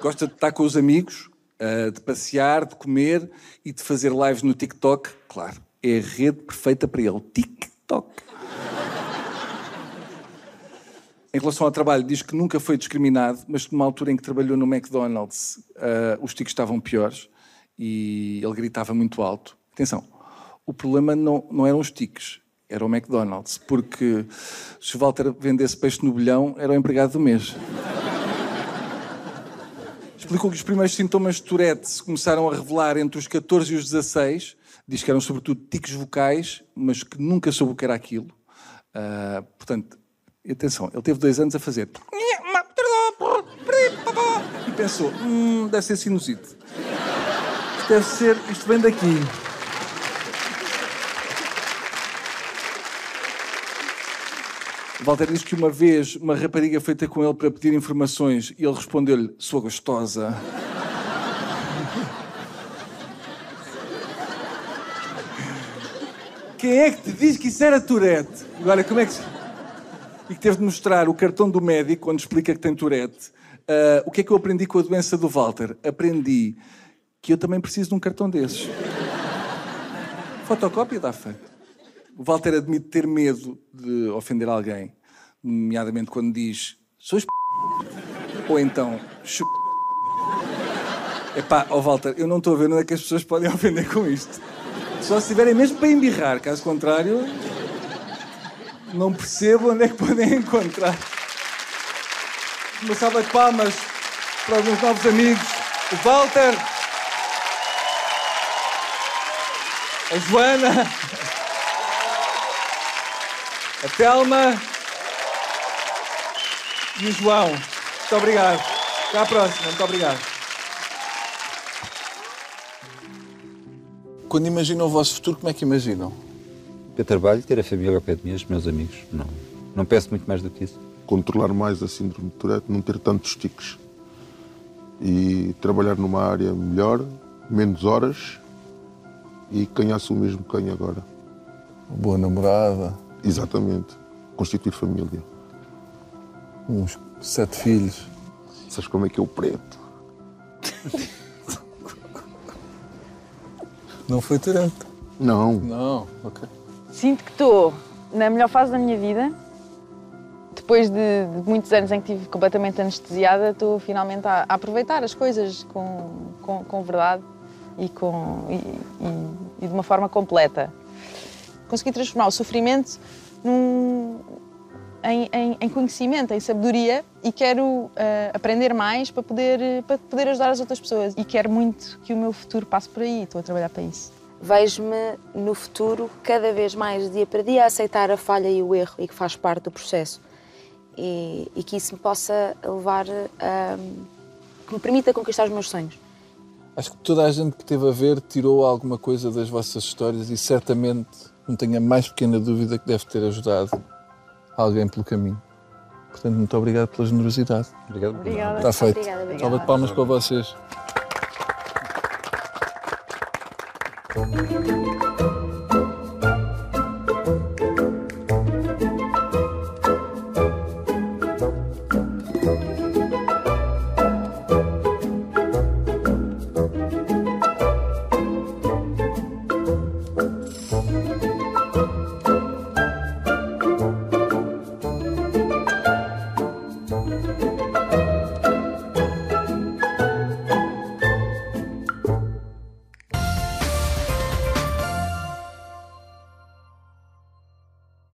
Gosta de estar com os amigos, uh, de passear, de comer e de fazer lives no TikTok. Claro, é a rede perfeita para ele. TikTok. Em relação ao trabalho, diz que nunca foi discriminado, mas numa altura em que trabalhou no McDonald's, uh, os ticos estavam piores e ele gritava muito alto. Atenção, o problema não, não eram os tiques, era o McDonald's, porque se Walter vendesse peixe no bilhão, era o empregado do mês. Explicou que os primeiros sintomas de Tourette se começaram a revelar entre os 14 e os 16. Diz que eram sobretudo tiques vocais, mas que nunca soube o que era aquilo. Uh, portanto, atenção, ele teve dois anos a fazer. E pensou: hum, deve ser sinusite. Isto deve ser, isto vem daqui. Walter diz que uma vez uma rapariga foi ter com ele para pedir informações e ele respondeu-lhe: Sou gostosa. Quem é que te diz que isso era Tourette? Agora, como é que. E que teve de mostrar o cartão do médico quando explica que tem Tourette. Uh, o que é que eu aprendi com a doença do Walter? Aprendi que eu também preciso de um cartão desses. Fotocópia dá feito. O Walter admite ter medo de ofender alguém, nomeadamente quando diz sois p... ou então chu... Epá, ó oh Walter, eu não estou a ver onde é que as pessoas podem ofender com isto. Só se tiverem mesmo para embirrar, caso contrário, não percebo onde é que podem encontrar. Uma salva de palmas para meus novos amigos, o Walter, a Joana, a Telma e o João. Muito obrigado. Até à próxima. Muito obrigado. Quando imaginam o vosso futuro, como é que imaginam? Ter trabalho, ter a família ao pé de mim, os meus amigos. Não, não peço muito mais do que isso. Controlar mais a síndrome de Tourette, não ter tantos tiques. E trabalhar numa área melhor, menos horas e ganhar-se o mesmo que ganho agora. Boa namorada. Exatamente. Constituir família. Uns sete filhos. Sabes como é que é o preto? Não foi Tourette? Não. Não, ok. Sinto que estou na melhor fase da minha vida. Depois de, de muitos anos em que estive completamente anestesiada, estou finalmente a, a aproveitar as coisas com, com, com verdade e, com, e, e, e de uma forma completa. Consegui transformar o sofrimento num, em, em, em, conhecimento, em sabedoria e quero uh, aprender mais para poder, para poder ajudar as outras pessoas. E quero muito que o meu futuro passe por aí, estou a trabalhar para isso. Vejo-me no futuro cada vez mais, dia para dia, a aceitar a falha e o erro e que faz parte do processo. E, e que isso me possa levar a. que me permita conquistar os meus sonhos. Acho que toda a gente que teve a ver tirou alguma coisa das vossas histórias e certamente não tenho a mais pequena dúvida que deve ter ajudado alguém pelo caminho. Portanto, muito obrigado pela generosidade. Obrigado. Obrigada. Está feito. Obrigada, obrigada. Salva de palmas para vocês.